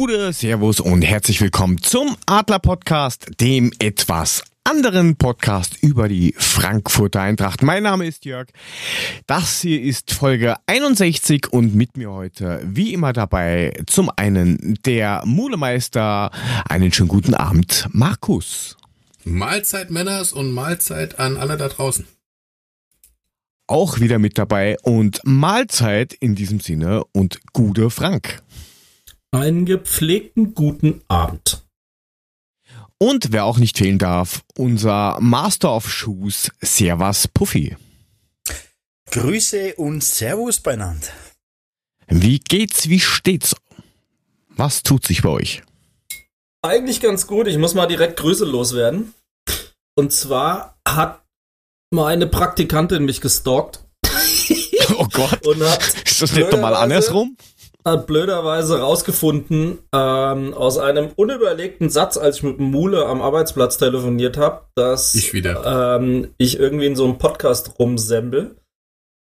Gute, Servus und herzlich willkommen zum Adler Podcast, dem etwas anderen Podcast über die Frankfurter Eintracht. Mein Name ist Jörg. Das hier ist Folge 61 und mit mir heute wie immer dabei zum einen der Mulemeister. Einen schönen guten Abend, Markus. Mahlzeit Männers und Mahlzeit an alle da draußen. Auch wieder mit dabei und Mahlzeit in diesem Sinne und Gude Frank. Einen gepflegten guten Abend. Und wer auch nicht fehlen darf, unser Master of Shoes, Servas Puffy. Grüße und Servus beieinander. Wie geht's, wie steht's? Was tut sich bei euch? Eigentlich ganz gut. Ich muss mal direkt Grüße loswerden. Und zwar hat meine Praktikantin mich gestalkt. Oh Gott. Und hat Ist das nicht normal andersrum? Hat blöderweise rausgefunden, ähm, aus einem unüberlegten Satz, als ich mit dem Mule am Arbeitsplatz telefoniert habe, dass Ich wieder. Ähm, ich irgendwie in so einem Podcast rumsembel.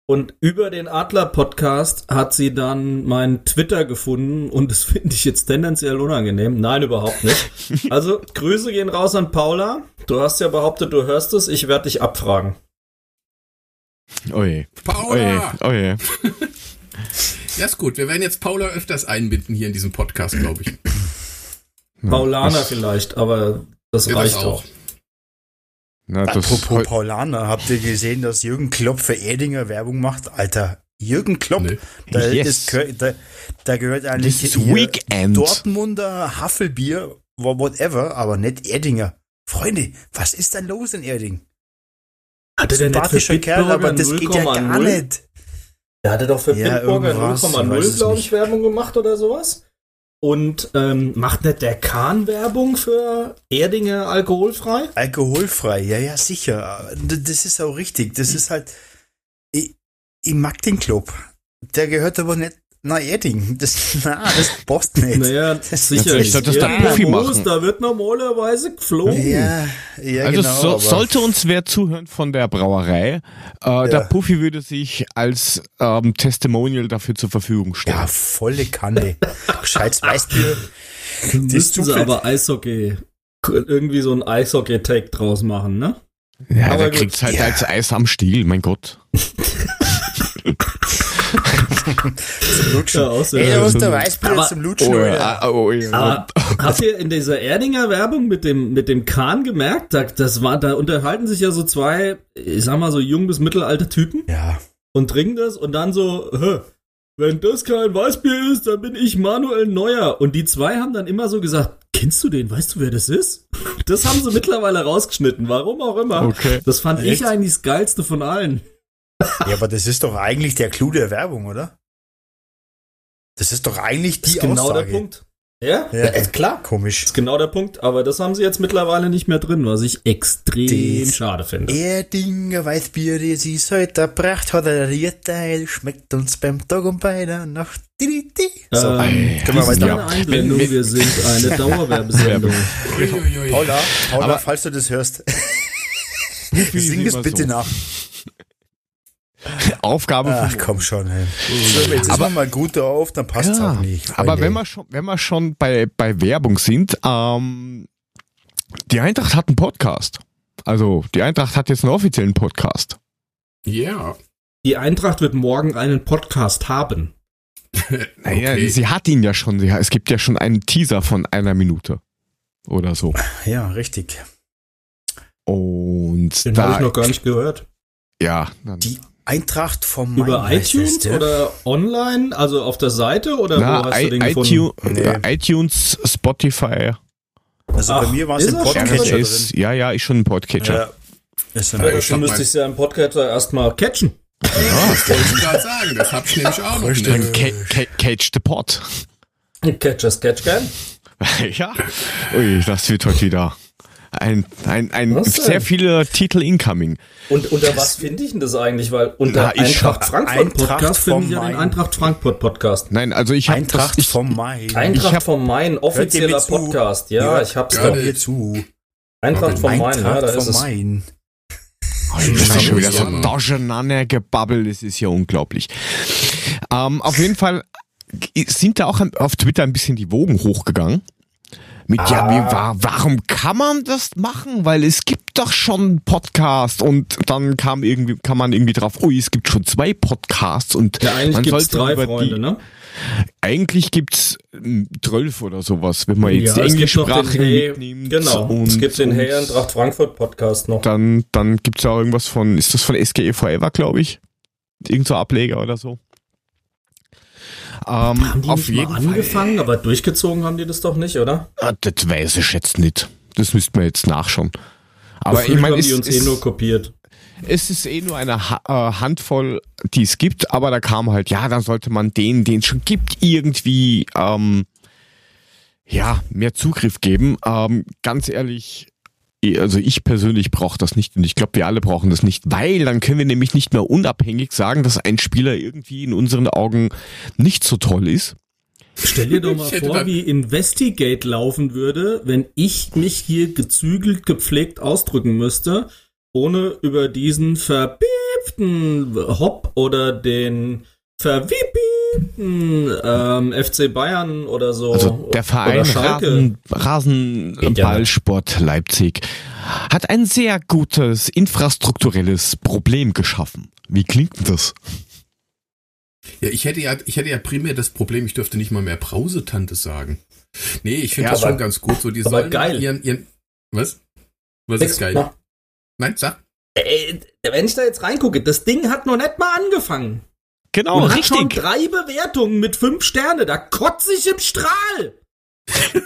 Und über den Adler-Podcast hat sie dann meinen Twitter gefunden und das finde ich jetzt tendenziell unangenehm. Nein, überhaupt nicht. Also, Grüße gehen raus an Paula. Du hast ja behauptet, du hörst es. Ich werde dich abfragen. Oje, oje, Paula! oje. Ja, ist gut. Wir werden jetzt Paula öfters einbinden hier in diesem Podcast, glaube ich. Paulaner vielleicht, aber das Ja, reicht das auch. Na, das Apropos Paulaner, habt ihr gesehen, dass Jürgen Klopp für Erdinger Werbung macht? Alter, Jürgen Klopp, Nee. da, Yes. das gehört, da, da gehört eigentlich. Dortmunder Haffelbier, wha- whatever, aber nicht Erdinger. Freunde, was ist denn los in Erding? Hatte der nicht für Sympathischer Kerl, aber das geht ja gar 0,0? nicht. Der hatte doch für Ja, weiß 0,0, es glaube ich, Werbung gemacht oder sowas. Und ähm, macht nicht der Kahn Werbung für Erdinger alkoholfrei? Alkoholfrei, ja, ja, sicher. Das ist auch richtig. Das ist halt, ich, ich mag den Club. Der gehört aber nicht nach Erding. Das, na, das passt nicht. Naja, Das- sicher. Vielleicht sollte das der Erdinger Puffy Moos, machen. Da wird normalerweise geflogen. Ja, ja, also genau. so, sollte uns wer zuhören von der Brauerei, äh, der Puffy würde sich als ähm, Testimonial dafür zur Verfügung stellen. Ja, volle Kanne. Weißbier. Dann Das müssten sie aber Eishockey, irgendwie so ein Eishockey-Take draus machen, ne? Ja, Aber der gut. kriegt's halt Ja. als Eis am Stiel, mein Gott. Zum Lutschen. Ja, sehr Ey, da hast schön. du Weißbier Aber- zum Lutschen, Oh, ja, oh, ja. Aber habt ihr in dieser Erdinger Werbung mit dem, mit dem Kahn gemerkt, da, das war, da unterhalten sich ja so zwei, ich sag mal so jung bis mittelalte Typen Ja. und trinken das und dann so, Hä, wenn das kein Weißbier ist, dann bin ich Manuel Neuer. Und die zwei haben dann immer so gesagt, kennst du den? Weißt du, wer das ist? Das haben sie mittlerweile rausgeschnitten, warum auch immer. Okay. Das fand Echt? ich eigentlich das geilste von allen. ja, aber das ist doch eigentlich der Clou der Werbung, oder? Das ist doch eigentlich Das die ist genau Aussage. der Punkt. Ja, Ja. ja. ist klar. Komisch. Das ist genau der Punkt, aber das haben sie jetzt mittlerweile nicht mehr drin, was ich extrem Das- schade finde. Erdinger Weißbier, das ist heute erbracht, hat er Rierteil, schmeckt uns beim Tag und bei der Nacht. Di, di. So, Ähm, können wir weiter. eine Einblendung, Wenn- wir sind eine Dauerwerbesendung. Paula, Paula, Aber- falls du das hörst, sing es bitte so. nach. Aufgabe Ach komm schon, ey. So, jetzt ist Aber- man mal gut auf, dann passt es Ja, auch nicht. aber wenn wir schon, wenn wir schon bei, bei Werbung sind, ähm, die Eintracht hat einen Podcast. Also die Eintracht hat jetzt einen offiziellen Podcast. Ja. Die Eintracht wird morgen einen Podcast haben. Naja, Okay. sie hat ihn ja schon. Sie, es gibt ja schon einen Teaser von einer Minute oder so. Ja, richtig. Den Und habe da, ich noch gar nicht gehört. ja, dann, Die Eintracht vom Über Main heißt iTunes es, ja? oder online, also auf der Seite oder na, wo hast du I, den gefunden? iTunes, Nee. äh, iTunes, Spotify, Also bei Ach, mir war es ist im er Podcatcher drin? RSS, ja, ja, ist schon ein Podcatcher. Ja. Ist Ja, ich hab müsste ich ja im Podcatcher erstmal catchen. Das wollte ich gerade sagen. Das hab ich nämlich auch noch nicht. Dann ca ca Catch the Pod. Catcher Sketch Game. ja. Ui, das wird heute wieder ein, ein, ein Was denn? sehr viele Titel incoming. Und unter was finde ich denn das eigentlich? Weil unter Na, Eintracht Frankfurt Eintracht Podcast finde ich ja den. Eintracht Frankfurt Podcast. Nein, also ich habe Eintracht ich, vom Main. Eintracht hab- vom Main, offizieller zu? Podcast. Ja, ich hab's Ja, doch. Mir zu. Eintracht vom Main, ja, Eintracht da ist es. Main. Oh, das ist schon wieder so Ja. durcheinander gebabbelt, das ist ja unglaublich. Ähm, auf jeden Fall sind da auch auf Twitter ein bisschen die Wogen hochgegangen. Mit, ah. ja, wie, war, warum kann man das machen? Weil es gibt doch schon Podcast und dann kam irgendwie, kann man irgendwie drauf, oh, es gibt schon zwei Podcasts und ja, eigentlich man gibt's drei Freunde, die, ne? Eigentlich gibt's ähm, zwölf oder sowas, wenn man jetzt Ja, die es gibt englischsprachigen Hey, mitnimmt. genau. Und, es gibt den und Hey Eintracht Frankfurt Podcast noch. Dann, dann gibt's ja auch irgendwas von, ist das von SGE Forever, glaube ich? Irgend so Ableger oder so. Ähm, Haben die auf nicht jeden mal Fall. angefangen, aber durchgezogen haben die das doch nicht, oder? Ah, das weiß ich jetzt nicht. Das müssten wir jetzt nachschauen. Aber ich meine, haben es, die uns eh es, nur kopiert. es ist eh nur eine ha äh, Handvoll, die es gibt, aber da kam halt, ja, dann sollte man denen, den es schon gibt, irgendwie ähm, ja, mehr Zugriff geben. Ähm, ganz ehrlich, eh, also ich persönlich brauche das nicht und ich glaube, wir alle brauchen das nicht, weil dann können wir nämlich nicht mehr unabhängig sagen, dass ein Spieler irgendwie in unseren Augen nicht so toll ist. Stell dir doch mal vor, wie Investigate laufen würde, wenn ich mich hier gezügelt, gepflegt ausdrücken müsste, ohne über diesen verpiepten Hop oder den verwiepten ähm, FC Bayern oder so. Also der Verein oder Schalke. Rasen, Rasenballsport Leipzig hat ein sehr gutes infrastrukturelles Problem geschaffen. Wie klingt denn das? Ja, ich hätte ja, ich hätte ja primär das Problem, ich dürfte nicht mal mehr Brausetante sagen. Nee, ich finde Ja, das aber- schon ganz gut. So, die aber sollen geil. Ihren, ihren, was? Was ist geil? Nein, sag. Ey, wenn ich da jetzt reingucke, das Ding hat noch nicht mal angefangen. Genau, und hat schon richtig. drei Bewertungen mit fünf Sterne. Da kotze ich im Strahl.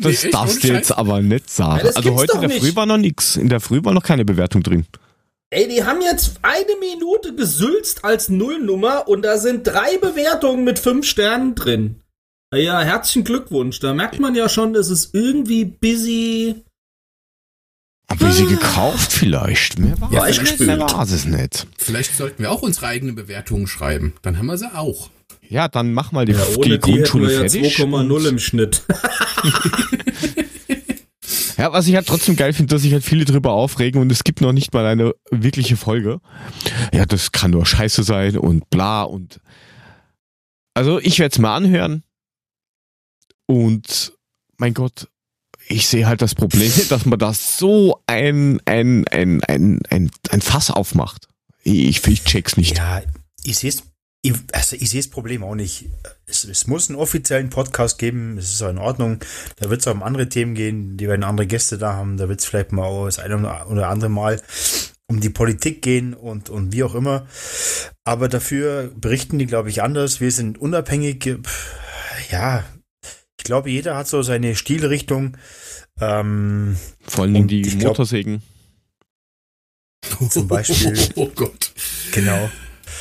Das Nee, darfst du jetzt Scheiß. aber nicht sagen. Ja, also heute in der Früh nicht. war noch nix. In der Früh war noch keine Bewertung drin. Ey, die haben jetzt eine Minute gesülzt als Nullnummer und da sind drei Bewertungen mit fünf Sternen drin. Ja, herzlichen Glückwunsch. Da merkt man ja schon, es ist irgendwie busy. Haben wir sie gekauft vielleicht? Mehr war Ja, es ich. Mehr war es nicht. Vielleicht sollten wir auch unsere eigenen Bewertungen schreiben. Dann haben wir sie auch. Ja, dann mach mal die, Ja, die ohne die hätten Grundschule wir ja fertig. 2,0 und- im Schnitt. Ja, was ich halt trotzdem geil finde, dass sich halt viele drüber aufregen und es gibt noch nicht mal eine wirkliche Folge. Ja, das kann nur scheiße sein und bla und. Also ich werde es mal anhören und mein Gott, ich sehe halt das Problem, dass man das so ein, ein, ein, ein, ein, ein Fass aufmacht. Ich, ich check's nicht. Ja, ich sehe also ich das Problem auch nicht. Es, es muss einen offiziellen Podcast geben, es ist auch in Ordnung. Da wird es auch um andere Themen gehen, die werden andere Gäste da haben, da wird es vielleicht mal auch das eine oder andere Mal um die Politik gehen und, und wie auch immer. Aber dafür berichten die, glaube ich, anders. Wir sind unabhängig. Ja, ich glaube, jeder hat so seine Stilrichtung. Ähm, Vor allen Dingen Und die glaub- Motorsägen. Zum Beispiel. Oh Gott. genau.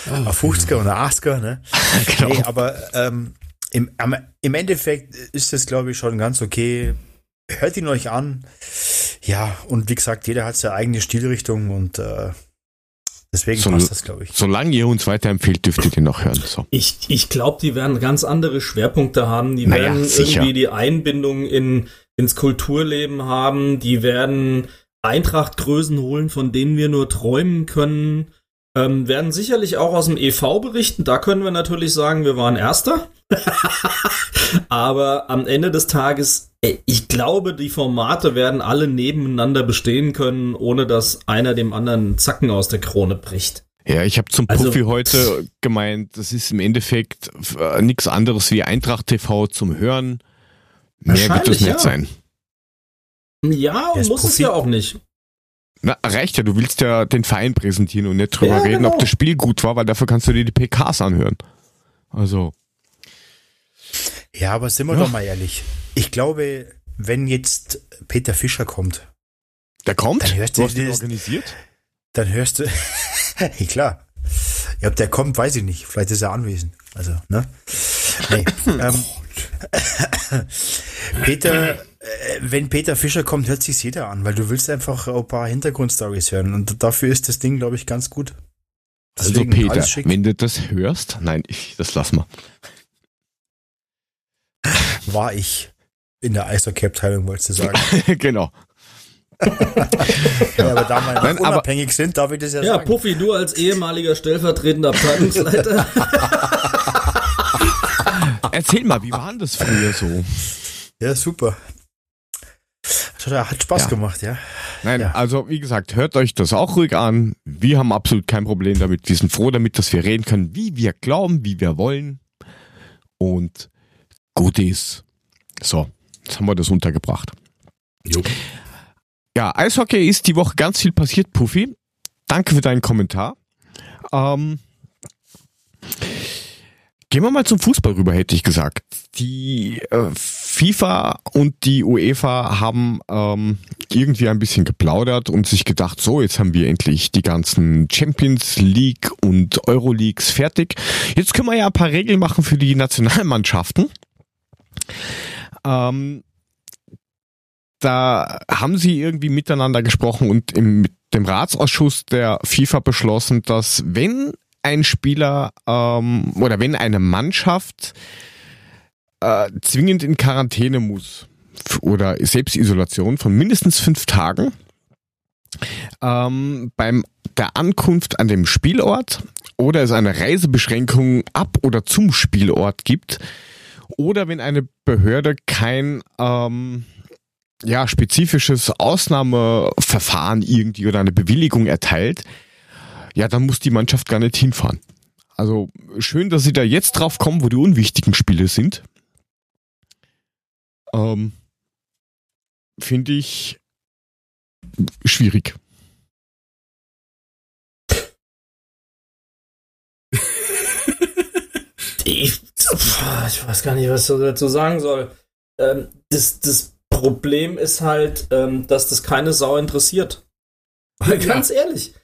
Ah, Auf 50er oder 80er, ne? Genau. Nee, aber ähm, im, im Endeffekt ist das, glaube ich, schon ganz okay. Hört ihn euch an. Ja, und wie gesagt, jeder hat seine eigene Stilrichtung und äh, deswegen So- passt das, glaube ich. Solange ihr uns weiterempfehlt, dürft ihr den noch hören. So. Ich, ich glaube, die werden ganz andere Schwerpunkte haben. Die Naja, werden sicher. irgendwie die Einbindung in, ins Kulturleben haben. Die werden Eintrachtgrößen holen, von denen wir nur träumen können. Ähm, werden sicherlich auch aus dem EV berichten. Da können wir natürlich sagen, wir waren Erster. Aber am Ende des Tages, ey, ich glaube, die Formate werden alle nebeneinander bestehen können, ohne dass einer dem anderen Zacken aus der Krone bricht. Ja, ich habe zum Also- Puffy heute gemeint, das ist im Endeffekt äh, nichts anderes wie Eintracht TV zum Hören. Mehr wird das Wahrscheinlich, nicht ja. sein. Ja, muss es Profi. ja auch nicht. Na, reicht ja, du willst ja den Verein präsentieren und nicht drüber Ja, reden, genau. ob das Spiel gut war, weil dafür kannst du dir die PKs anhören. Also, Ja, aber sind wir Ja. doch mal ehrlich. Ich glaube, wenn jetzt Peter Fischer kommt, der kommt? Dann hörst du du hast ihn das- organisiert? dann hörst du. ja, klar. Ja, ob der kommt, weiß ich nicht. Vielleicht ist er anwesend. Also, ne? Nee. ähm, Peter, äh, wenn Peter Fischer kommt, hört sich jeder an, weil du willst einfach ein paar Hintergrundstories hören. Und dafür ist das Ding, glaube ich, ganz gut. Also Deswegen Peter, alles schick. wenn du das hörst, nein, ich, das lass mal. War ich in der Eishockey-Abteilung, wolltest du sagen. genau. ja, aber da wir Nein, aber- unabhängig sind, darf ich das ja, Ja, sagen. Puffy, du als ehemaliger stellvertretender Abteilungsleiter. erzähl mal, wie war denn das früher so? Ja, super. Hat Spaß Ja. gemacht, ja. Nein, Ja. also wie gesagt, hört euch das auch ruhig an. Wir haben absolut kein Problem damit. Wir sind froh damit, dass wir reden können, wie wir glauben, wie wir wollen. Und gut ist. So, jetzt haben wir das untergebracht. Jo. Ja, Eishockey ist die Woche ganz viel passiert, Puffy. Danke für deinen Kommentar. Ähm, gehen wir mal zum Fußball rüber, hätte ich gesagt. Die äh, FIFA und die UEFA haben ähm, irgendwie ein bisschen geplaudert und sich gedacht, so, jetzt haben wir endlich die ganzen Champions League und Euroleagues fertig. Jetzt können wir ja ein paar Regeln machen für die Nationalmannschaften. Ähm, da haben sie irgendwie miteinander gesprochen und im, mit dem Ratsausschuss der FIFA beschlossen, dass wenn ein Spieler ähm, oder wenn eine Mannschaft äh, zwingend in Quarantäne muss oder Selbstisolation von mindestens fünf Tagen ähm, beim der Ankunft an dem Spielort oder es eine Reisebeschränkung ab oder zum Spielort gibt oder wenn eine Behörde kein ähm, ja, spezifisches Ausnahmeverfahren irgendwie oder eine Bewilligung erteilt, ja, dann muss die Mannschaft gar nicht hinfahren. Also schön, dass sie da jetzt drauf kommen, wo die unwichtigen Spiele sind. Ähm, Finde ich schwierig. Ich, ich weiß gar nicht, was ich dazu sagen soll. Ähm, das, das Problem ist halt, ähm, dass das keine Sau interessiert. Ja. Ganz ehrlich.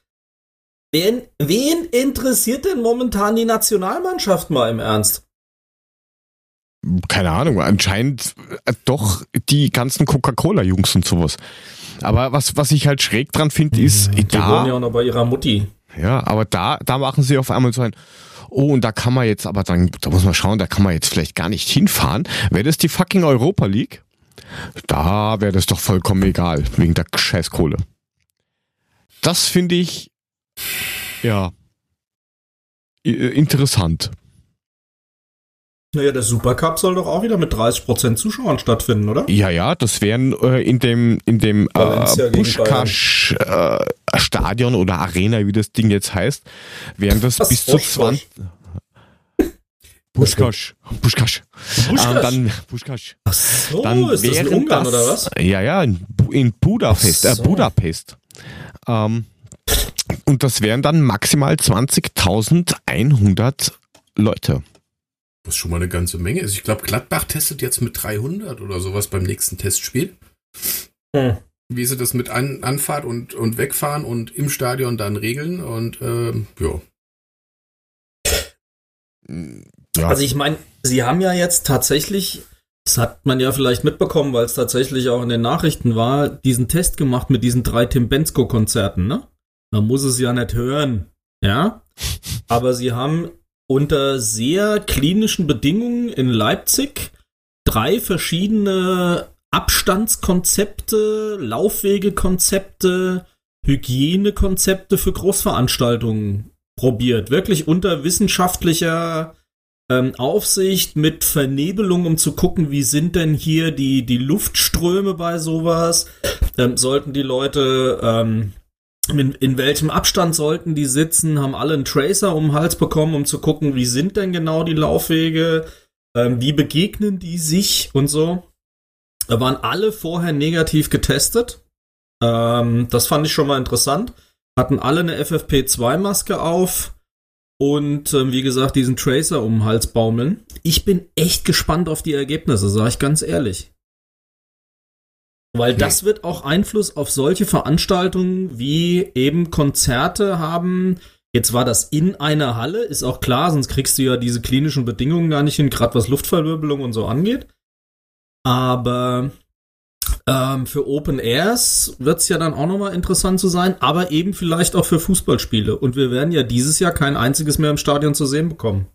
Wen, wen interessiert denn momentan die Nationalmannschaft mal im Ernst? Keine Ahnung, anscheinend äh, doch die ganzen Coca-Cola-Jungs und sowas. Aber was, was ich halt schräg dran finde, ist, Die da, wohnen ja auch noch bei ihrer Mutti. Ja, aber da, da machen sie auf einmal so ein, oh, und da kann man jetzt, aber dann, da muss man schauen, da kann man jetzt vielleicht gar nicht hinfahren. Wäre das die fucking Europa League? Da wäre das doch vollkommen egal, wegen der Scheißkohle. Das finde ich, ja, i- interessant. Naja, der Supercup soll doch auch wieder mit 30% Zuschauern stattfinden, oder? Ja, ja, das wären äh, in dem, in dem äh, gegen Puschkasch äh, Stadion oder Arena, wie das Ding jetzt heißt, wären das Was? bis zu Oshkosh? 20. Puschkasch. Puschkasch. Puschkasch? Ähm, dann Puschkasch. Ach so, Dann ist das in Ungarn das, oder was? Ja, ja, in, in Budapest, äh, so. Budapest. Ähm, und das wären dann maximal 20.100 Leute. Was schon mal eine ganze Menge ist. Ich glaube, Gladbach testet jetzt mit 300 oder sowas beim nächsten Testspiel. Hm. Wie sie das mit An Anfahrt und, und Wegfahren und im Stadion dann regeln. Und ähm, ja, Ja, Also ich meine, sie haben ja jetzt tatsächlich, das hat man ja vielleicht mitbekommen, weil es tatsächlich auch in den Nachrichten war, diesen Test gemacht mit diesen drei Tim Bensko-Konzerten, ne? Man muss es ja nicht hören, ja? Aber sie haben unter sehr klinischen Bedingungen in Leipzig drei verschiedene Abstandskonzepte, Laufwegekonzepte, Hygienekonzepte für Großveranstaltungen probiert. Wirklich unter wissenschaftlicher ähm, Aufsicht mit Vernebelung, um zu gucken, wie sind denn hier die, die Luftströme bei sowas? Ähm, sollten die Leute, ähm, in, in welchem Abstand sollten die sitzen? Haben alle einen Tracer um den Hals bekommen, um zu gucken, wie sind denn genau die Laufwege? Ähm, wie begegnen die sich und so? Da waren alle vorher negativ getestet. Ähm, das fand ich schon mal interessant. Hatten alle eine FFP2-Maske auf und ähm, wie gesagt diesen Tracer um den Hals baumeln. Ich bin echt gespannt auf die Ergebnisse, sage ich ganz ehrlich. Weil Hm. das wird auch Einfluss auf solche Veranstaltungen wie eben Konzerte haben. Jetzt war das in einer Halle, ist auch klar, sonst kriegst du ja diese klinischen Bedingungen gar nicht hin, gerade was Luftverwirbelung und so angeht. Aber ähm, für Open Airs wird es ja dann auch nochmal interessant zu sein, aber eben vielleicht auch für Fußballspiele. Und wir werden ja dieses Jahr kein einziges mehr im Stadion zu sehen bekommen.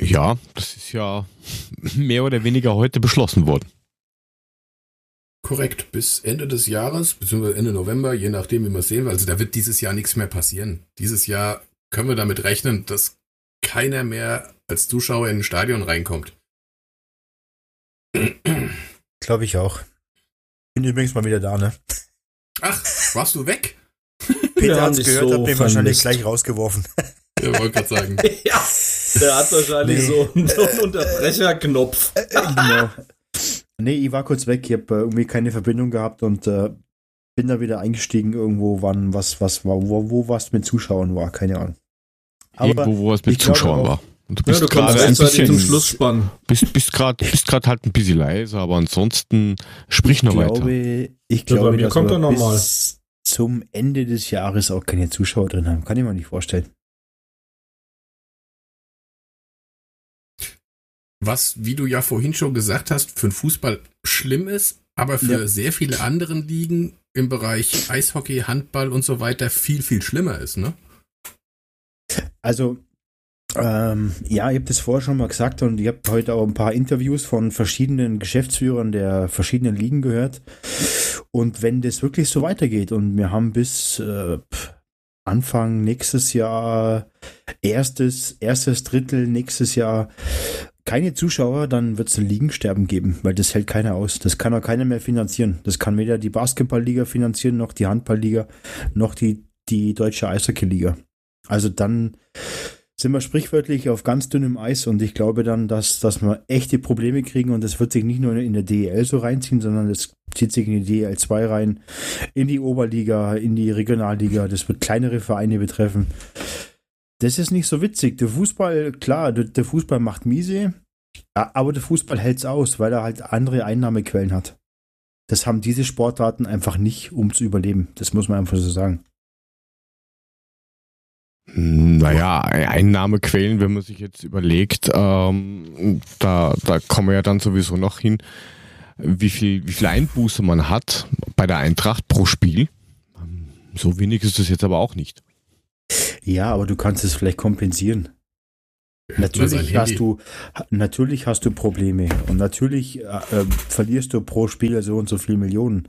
ja, das ist ja mehr oder weniger heute beschlossen worden. Korrekt. Bis Ende des Jahres, beziehungsweise Ende November, je nachdem, wie wir es sehen. Also da wird dieses Jahr nichts mehr passieren. Dieses Jahr können wir damit rechnen, dass keiner mehr als Zuschauer in ein Stadion reinkommt. Glaube ich auch. Bin übrigens mal wieder da, ne? Ach, warst du weg? Peter hat's dich gehört, so hat mich wahrscheinlich gleich rausgeworfen. Ja, wollte gerade sagen. ja, der hat wahrscheinlich Nee. so, einen- so einen Unterbrecherknopf. genau. Nee, ich war kurz weg, ich habe äh, irgendwie keine Verbindung gehabt und äh, bin da wieder eingestiegen irgendwo, wann was was war, wo, wo was mit Zuschauern war, keine Ahnung. Aber Irgendwo, wo es mit ich Zuschauern war. Und du Ja, bist du kommst gerade ein rechtzeitig zum bisschen, Schlussspann. bist, bist gerade bist grad halt ein bisschen leise, aber ansonsten sprich noch ich weiter. glaube, ich Ja, glaube, bei mir dass kommt wir er noch mal. bis zum Ende des Jahres auch keine Zuschauer drin haben. Kann ich mir nicht vorstellen. Was, wie du ja vorhin schon gesagt hast, für den Fußball schlimm ist, aber für Ja. sehr viele anderen Ligen im Bereich Eishockey, Handball und so weiter viel, viel schlimmer ist, ne? Also, ähm, ja, ich habe das vorher schon mal gesagt und ich habe heute auch ein paar Interviews von verschiedenen Geschäftsführern der verschiedenen Ligen gehört. Und wenn das wirklich so weitergeht und wir haben bis äh, Anfang nächstes Jahr, erstes, erstes Drittel nächstes Jahr keine Zuschauer, dann wird es ein Ligensterben geben, weil das hält keiner aus. Das kann auch keiner mehr finanzieren. Das kann weder die Basketballliga finanzieren, noch die Handballliga, noch die, die deutsche Eishockeyliga. Also dann sind wir sprichwörtlich auf ganz dünnem Eis und ich glaube dann, dass, dass wir echte Probleme kriegen und das wird sich nicht nur in der DEL so reinziehen, sondern das zieht sich in die DEL 2 rein, in die Oberliga, in die Regionalliga, das wird kleinere Vereine betreffen. Das ist nicht so witzig. Der Fußball, klar, der, der Fußball macht miese, aber der Fußball hält's aus, weil er halt andere Einnahmequellen hat. Das haben diese Sportarten einfach nicht, um zu überleben. Das muss man einfach so sagen. Hm, Naja, Einnahmequellen, wenn man sich jetzt überlegt, ähm, da, da kommen wir ja dann sowieso noch hin, wie viel, wie viel Einbuße man hat bei der Eintracht pro Spiel. So wenig ist es jetzt aber auch nicht. Ja, aber du kannst es vielleicht kompensieren. Natürlich Handy. hast du, natürlich hast du Probleme und natürlich äh, äh, verlierst du pro Spieler so und so viel Millionen.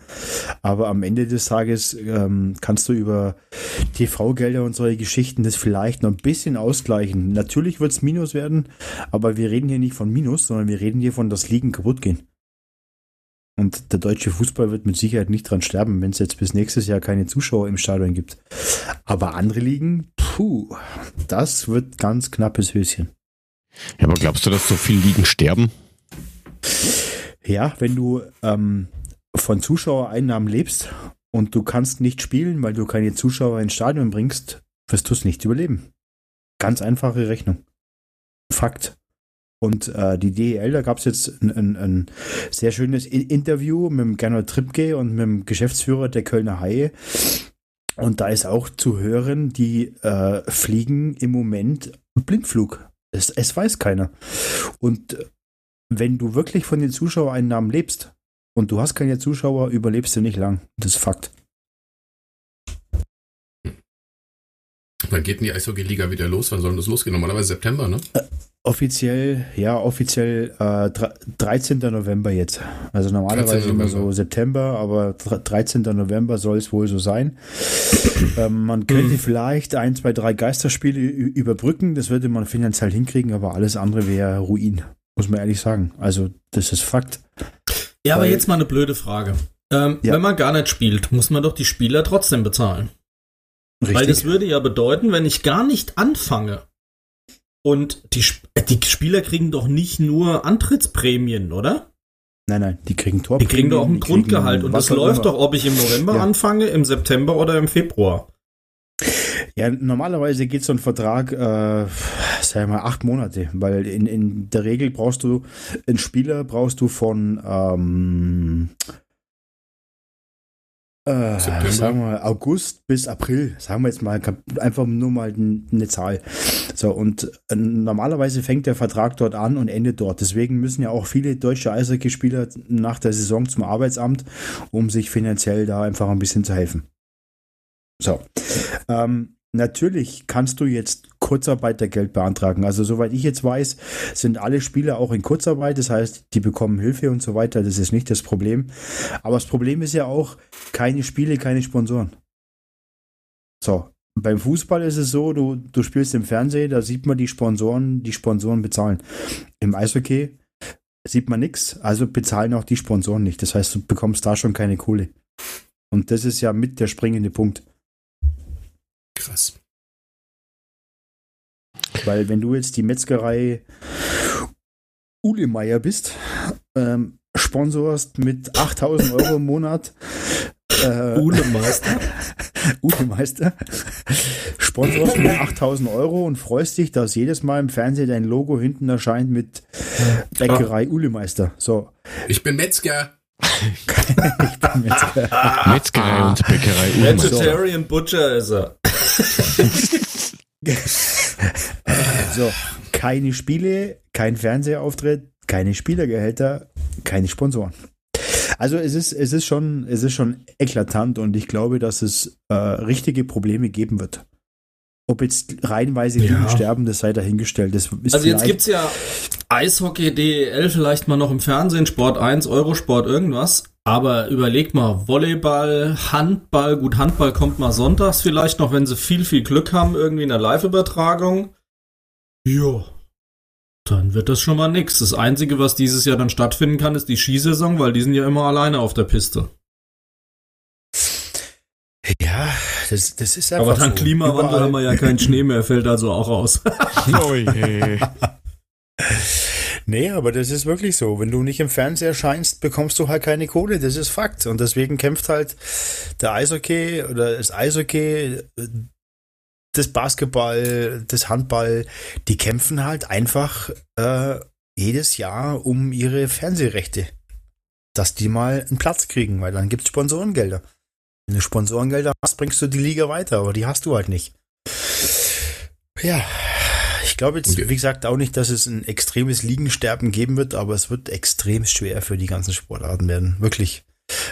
Aber am Ende des Tages ähm, kannst du über TV-Gelder und solche Geschichten das vielleicht noch ein bisschen ausgleichen. Natürlich wird es Minus werden, aber wir reden hier nicht von Minus, sondern wir reden hier von, dass Ligen kaputt gehen. Und der deutsche Fußball wird mit Sicherheit nicht dran sterben, wenn es jetzt bis nächstes Jahr keine Zuschauer im Stadion gibt. Aber andere Ligen, puh, das wird ganz knappes Höschen. Ja, aber glaubst du, dass so viele Ligen sterben? Ja, wenn du ähm, von Zuschauereinnahmen lebst und du kannst nicht spielen, weil du keine Zuschauer ins Stadion bringst, wirst du es nicht überleben. Ganz einfache Rechnung. Fakt. Und äh, die DEL, da gab es jetzt ein, ein, ein sehr schönes Interview mit dem Gernot Trippke und mit dem Geschäftsführer der Kölner Haie. Und da ist auch zu hören, die äh, fliegen im Moment Blindflug. Es, es weiß keiner. Und äh, wenn du wirklich von den Zuschauereinnahmen lebst und du hast keine Zuschauer, überlebst du nicht lang. Das ist Fakt. Wann geht denn die Eishockey-Liga wieder los? Wann soll denn das losgehen? Normalerweise September, ne? Offiziell, ja, offiziell äh, dre- 13. November jetzt. Also normalerweise 13. immer so. September, aber dre- 13. November soll es wohl so sein. ähm, man könnte vielleicht ein, zwei, drei Geisterspiele überbrücken. Das würde man finanziell hinkriegen, aber alles andere wäre Ruin. Muss man ehrlich sagen. Also, das ist Fakt. Ja, aber jetzt mal eine blöde Frage. Ähm, Ja. Wenn man gar nicht spielt, muss man doch die Spieler trotzdem bezahlen. Weil das würde ja bedeuten, wenn ich gar nicht anfange und die, äh, die Spieler kriegen doch nicht nur Antrittsprämien, oder? Nein, nein, die kriegen Die Torprämien. kriegen doch auch ein die Grundgehalt und das läuft doch, ob ich im November Ja. anfange, im September oder im Februar. Ja, normalerweise geht so ein Vertrag, äh, sagen wir mal, acht Monate, weil in, in der Regel brauchst du, einen Spieler brauchst du von, ähm, äh, sagen wir August bis April, sagen wir jetzt mal einfach nur mal eine Zahl. So, und äh, normalerweise fängt der Vertrag dort an und endet dort. Deswegen müssen ja auch viele deutsche Eishockeyspieler nach der Saison zum Arbeitsamt, um sich finanziell da einfach ein bisschen zu helfen. So. Ähm, natürlich kannst du jetzt Kurzarbeitergeld beantragen. Also soweit ich jetzt weiß, sind alle Spieler auch in Kurzarbeit. Das heißt, die bekommen Hilfe und so weiter. Das ist nicht das Problem. Aber das Problem ist ja auch, keine Spiele, keine Sponsoren. So. beim Fußball ist es so, du, du spielst im Fernsehen, da sieht man die Sponsoren, die Sponsoren bezahlen. Im Eishockey sieht man nichts, also bezahlen auch die Sponsoren nicht. Das heißt, du bekommst da schon keine Kohle. Und das ist ja mit der springende Punkt. Krass. Weil wenn du jetzt die Metzgerei Ulemeier bist, ähm, sponsorst mit 8000 Euro im Monat. Äh, Ulemeister. Ulemeister. Sponsorst mit 8000 Euro und freust dich, dass jedes Mal im Fernsehen dein Logo hinten erscheint mit Bäckerei Ulemeister. So. Ich bin Metzger. ich bin Metzger. Metzgerei und Bäckerei Ulemeister. Vegetarian Butcher ist er. so, keine Spiele, kein Fernsehauftritt, keine Spielergehälter, keine Sponsoren. Also es ist, es ist schon, es ist schon eklatant und ich glaube, dass es äh, richtige Probleme geben wird. Ob jetzt reihenweise ja. sterben, das sei dahingestellt. Das also jetzt gibt es ja Eishockey, DEL vielleicht mal noch im Fernsehen, Sport 1, Eurosport, irgendwas. Aber überleg mal, Volleyball, Handball, gut, Handball kommt mal sonntags vielleicht noch, wenn sie viel, viel Glück haben, irgendwie in der Live-Übertragung. Ja, dann wird das schon mal nix. Das Einzige, was dieses Jahr dann stattfinden kann, ist die Skisaison, weil die sind ja immer alleine auf der Piste. Ja, das, das ist einfach Aber dann so. Klimawandel Überall. haben wir ja keinen Schnee mehr, fällt also auch aus. oh je. Nee, aber das ist wirklich so. Wenn du nicht im Fernseher scheinst, bekommst du halt keine Kohle. Das ist Fakt. Und deswegen kämpft halt der Eishockey oder das Eishockey das Basketball, das Handball, die kämpfen halt einfach äh, jedes Jahr um ihre Fernsehrechte. Dass die mal einen Platz kriegen, weil dann gibt es Sponsorengelder. Wenn du Sponsorengelder hast, bringst du die Liga weiter, aber die hast du halt nicht. Ja, ich glaube jetzt, wie gesagt, auch nicht, dass es ein extremes Liegensterben geben wird, aber es wird extrem schwer für die ganzen Sportarten werden. Wirklich.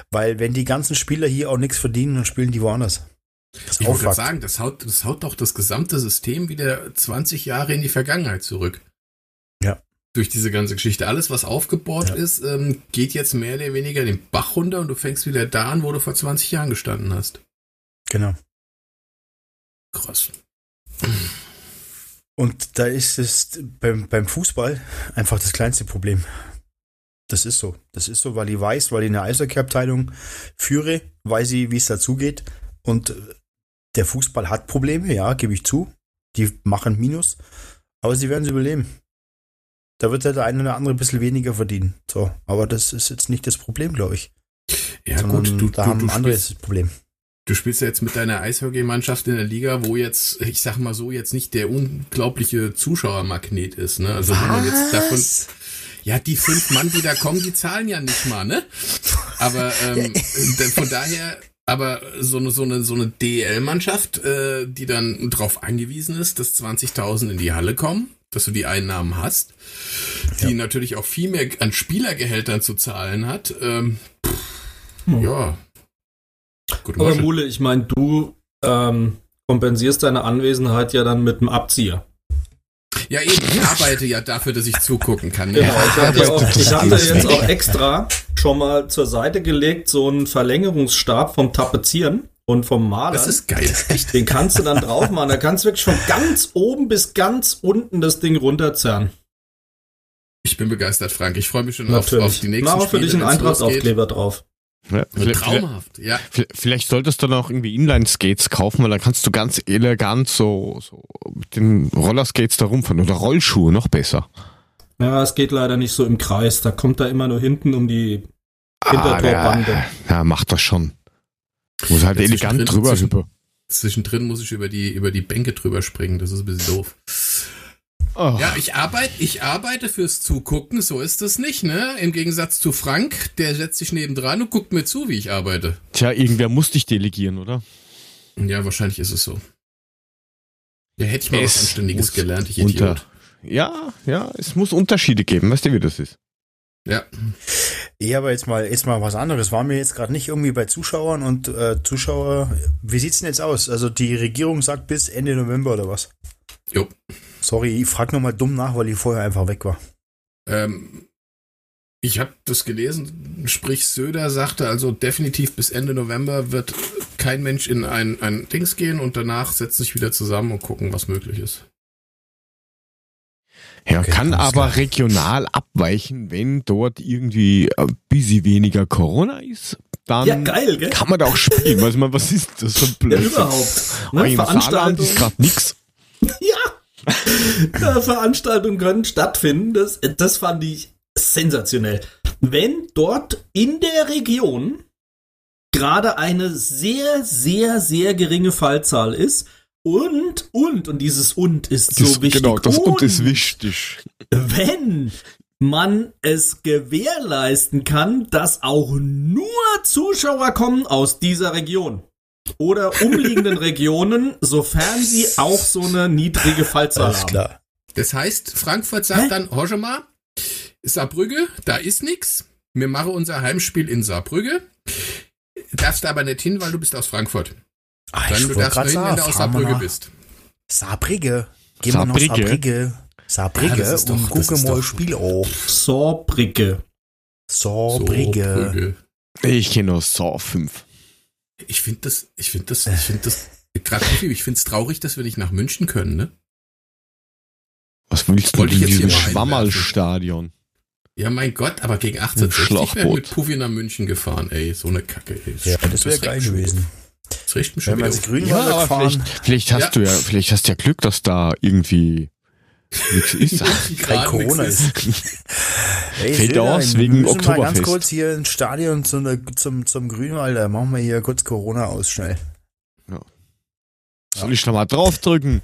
Weil wenn die ganzen Spieler hier auch nichts verdienen, dann spielen die woanders. Das ich wollte sagen, das haut, das haut doch das gesamte System wieder 20 Jahre in die Vergangenheit zurück. Ja. Durch diese ganze Geschichte. Alles, was aufgebaut ja. ist, ähm, geht jetzt mehr oder weniger den Bach runter und du fängst wieder da an, wo du vor 20 Jahren gestanden hast. Genau. Krass. Und da ist es beim, beim Fußball einfach das kleinste Problem. Das ist so. Das ist so, weil ich weiß, weil ich eine Eishockey-Abteilung führe, weiß ich, wie es dazugeht. Und der Fußball hat Probleme, ja, gebe ich zu. Die machen Minus, aber sie werden es überleben. Da wird der eine oder andere ein bisschen weniger verdienen. So, aber das ist jetzt nicht das Problem, glaube ich. Ja, Sondern gut, du, da du, haben du andere spielst, das Problem. Du spielst ja jetzt mit deiner Eishockeymannschaft in der Liga, wo jetzt, ich sag mal so, jetzt nicht der unglaubliche Zuschauermagnet ist, ne? Also Was? wenn man jetzt davon. Ja, die fünf Mann, die da kommen, die zahlen ja nicht mal, ne? Aber ähm, von daher aber so eine, so eine, so eine DL-Mannschaft, äh, die dann darauf angewiesen ist, dass 20.000 in die Halle kommen, dass du die Einnahmen hast, die ja. natürlich auch viel mehr an Spielergehältern zu zahlen hat, ähm, pff, hm. ja. Gute Aber Mule, ich meine, du ähm, kompensierst deine Anwesenheit ja dann mit einem Abzieher. Ja, eben, ich arbeite ja dafür, dass ich zugucken kann. Genau, ich hatte, auch, ich hatte jetzt auch extra schon mal zur Seite gelegt, so einen Verlängerungsstab vom Tapezieren und vom Malen. Das ist geil. Den kannst du dann drauf machen. Da kannst du wirklich von ganz oben bis ganz unten das Ding runterzerren. Ich bin begeistert, Frank. Ich freue mich schon auf, auf, die nächsten Mach auch für dich einen Eintrachtsaufkleber drauf. Ja, vielleicht, Traumhaft, ja. Vielleicht solltest du dann auch irgendwie Inline-Skates kaufen, weil dann kannst du ganz elegant so, so mit den Rollerskates da rumfahren oder Rollschuhe, noch besser. Ja, es geht leider nicht so im Kreis. Da kommt er immer nur hinten um die Hintertorbande. Ah, ja, ja, macht das schon. Muss halt ja, elegant drüber zwischen, Zwischendrin muss ich über die, über die Bänke drüber springen. Das ist ein bisschen doof. Oh. Ja, ich arbeite, ich arbeite fürs Zugucken, so ist das nicht, ne? Im Gegensatz zu Frank, der setzt sich nebendran und guckt mir zu, wie ich arbeite. Tja, irgendwer muss dich delegieren, oder? Ja, wahrscheinlich ist es so. Ja, hätte ich mal es was Anständiges gelernt, ich unter, Idiot. Ja, ja, es muss Unterschiede geben, weißt du, wie das ist? Ja. Ja, aber jetzt mal, jetzt mal was anderes. War mir jetzt gerade nicht irgendwie bei Zuschauern und äh, Zuschauer. Wie sieht's denn jetzt aus? Also die Regierung sagt bis Ende November oder was? Jo. Sorry, ich frage nochmal dumm nach, weil ich vorher einfach weg war. Ähm, Ich habe das gelesen, sprich Söder sagte also definitiv bis Ende November wird kein Mensch in ein, ein Dings gehen und danach setzt sich wieder zusammen und gucken, was möglich ist. Ja, Okay, kann aber klar. regional abweichen, wenn dort irgendwie ein bisschen weniger Corona ist. Dann Ja, geil, gell? kann man da auch spielen. Weiß man, was ist das für ein Ja, Blödsinn? überhaupt. Oh, Ne, Saarland ist gerade nix. ja. Veranstaltungen können stattfinden. Das, das fand ich sensationell. Wenn dort in der Region gerade eine sehr, sehr, sehr geringe Fallzahl ist und, und, und dieses und ist Das, so wichtig. genau, das und ist wichtig. wenn man es gewährleisten kann, dass auch nur Zuschauer kommen aus dieser Region oder umliegenden Regionen, sofern sie auch so eine niedrige Fallzahl Alles haben. klar. Das heißt, Frankfurt sagt Hä? dann, hör schon mal, Saarbrügge, da ist nix. Wir machen unser Heimspiel in Saarbrügge. Darfst aber nicht hin, weil du bist aus Frankfurt. Ah, Dann ich du darfst nur gerade hin, wenn du aus Saarbrügge nach bist. Saarbrügge. Gehen wir nach Saarbrügge? Saarbrügge. Saarbrügge Ja, und doch- gucken ist mal Spiel auf. Saarbrügge. Saarbrügge. Ich kenne nur Saw 5. Ich finde das, ich finde das, ich finde das, gerade ich finde es traurig, dass wir nicht nach München können, ne? Was willst du Wollte ich in jetzt diesem hier Schwammerlstadion? Ja, mein Gott, aber gegen 1860 wäre mit Puffy nach München gefahren, ey, so eine Kacke. Ey. Ja, das wäre geil gewesen. Das riecht mich schon Wenn. Grünwalder Ja, aber gefahren. vielleicht, vielleicht hast Ja. du ja, vielleicht hast du ja Glück, dass da irgendwie nichts ist. kein Corona nix ist. Ey, Fällt aus wir wegen müssen mal ganz Oktoberfest. kurz hier ins Stadion zum, zum, zum Grünwalder. Machen wir hier kurz Corona aus, schnell. Soll ich da mal draufdrücken?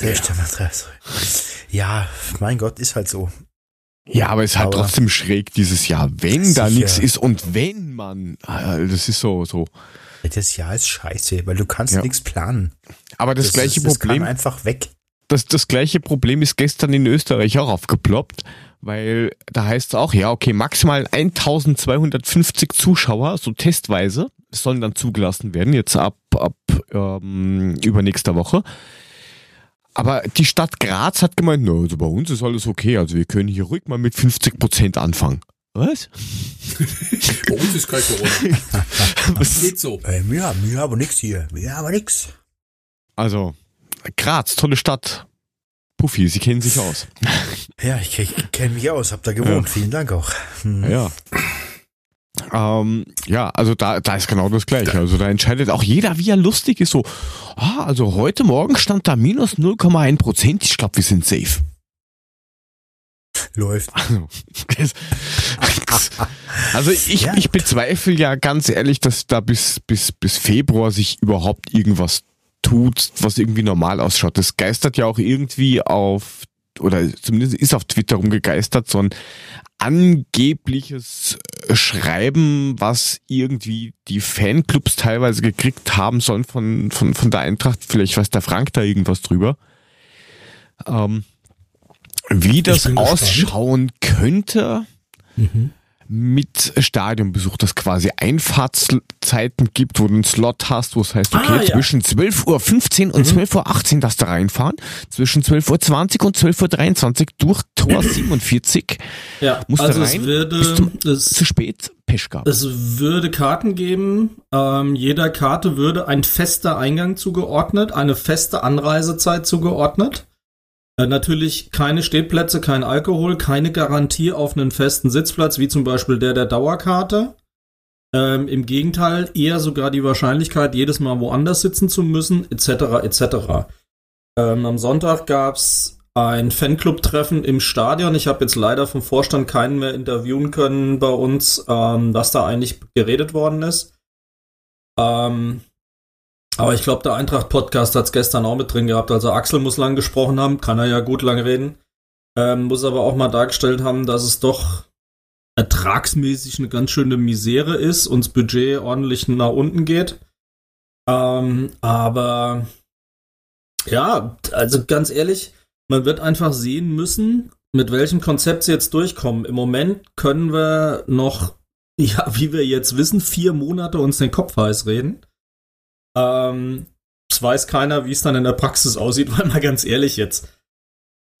Ja. ja, mein Gott, ist halt so. Ja, aber es ist halt Aber- trotzdem schräg dieses Jahr, wenn da nichts ist und wenn man, äh, das ist so, so. Das Jahr ist scheiße, weil du kannst Ja. nichts planen. Aber das, gleiche ist, das Problem, kann einfach weg. Das, das gleiche Problem ist gestern in Österreich auch aufgeploppt, weil da heißt es auch, ja, okay, maximal 1250 Zuschauer, so testweise, sollen dann zugelassen werden, jetzt ab, ab ähm, übernächster Woche. Aber die Stadt Graz hat gemeint, na, also bei uns ist alles okay, also wir können hier ruhig mal mit 50 Prozent anfangen. Was? Bei uns ist kein Corona. Was? Geht so. Äh, wir haben, wir haben nix hier. Wir haben nix. Also, Graz, tolle Stadt. Puffy, Sie kennen sich aus. Ja, ich, ich kenne mich aus, hab da gewohnt. Vielen Dank auch. Hm. Ja. Ähm, ja, also da, da ist genau das Gleiche. Also da entscheidet auch jeder, wie er lustig ist. So, ah, also heute Morgen stand da minus 0,1 Prozent. Ich glaube, wir sind safe. Läuft. Also, das, also ich, Ja. ich bezweifle ja ganz ehrlich, dass da bis, bis, bis Februar sich überhaupt irgendwas tut, was irgendwie normal ausschaut. Das geistert ja auch irgendwie auf, oder zumindest ist auf Twitter rumgegeistert, so ein angebliches Schreiben, was irgendwie die Fanclubs teilweise gekriegt haben sollen von, von, von der Eintracht. Vielleicht weiß der Frank da irgendwas drüber. Ähm, wie das bin gespannt. ausschauen könnte mit Stadionbesuch, das quasi Einfahrtszeiten gibt, wo du einen Slot hast, wo es heißt, okay, Ah, ja. zwischen 12.15 Uhr und 12.18 Uhr darfst du reinfahren, zwischen 12.20 Uhr und 12.23 Uhr durch Tor 47 Ja, Musst du also rein? es würde, Bis zum- es, zu spät Pech gehabt. es würde Karten geben. Ähm, jeder Karte würde ein fester Eingang zugeordnet, eine feste Anreisezeit zugeordnet. Äh, natürlich keine Stehplätze, kein Alkohol, keine Garantie auf einen festen Sitzplatz, wie zum Beispiel der der Dauerkarte. Ähm, Im Gegenteil, eher sogar die Wahrscheinlichkeit, jedes Mal woanders sitzen zu müssen, etc. etc. Ähm, am Sonntag gab's ein Fanclub-Treffen im Stadion. Ich habe jetzt leider vom Vorstand keinen mehr interviewen können bei uns, ähm, was da eigentlich geredet worden ist. Ähm, aber ich glaube, der Eintracht-Podcast hat's gestern auch mit drin gehabt. Also Axel muss lang gesprochen haben, kann er ja gut lang reden. Ähm, muss aber auch mal dargestellt haben, dass es doch ertragsmäßig eine ganz schöne Misere ist und das Budget ordentlich nach unten geht. Ähm, aber ja, also ganz ehrlich, man wird einfach sehen müssen, mit welchem Konzept sie jetzt durchkommen. Im Moment können wir noch, ja, wie wir jetzt wissen, vier Monate uns den Kopf heiß reden. Ähm, es weiß keiner, wie es dann in der Praxis aussieht, weil mal ganz ehrlich jetzt.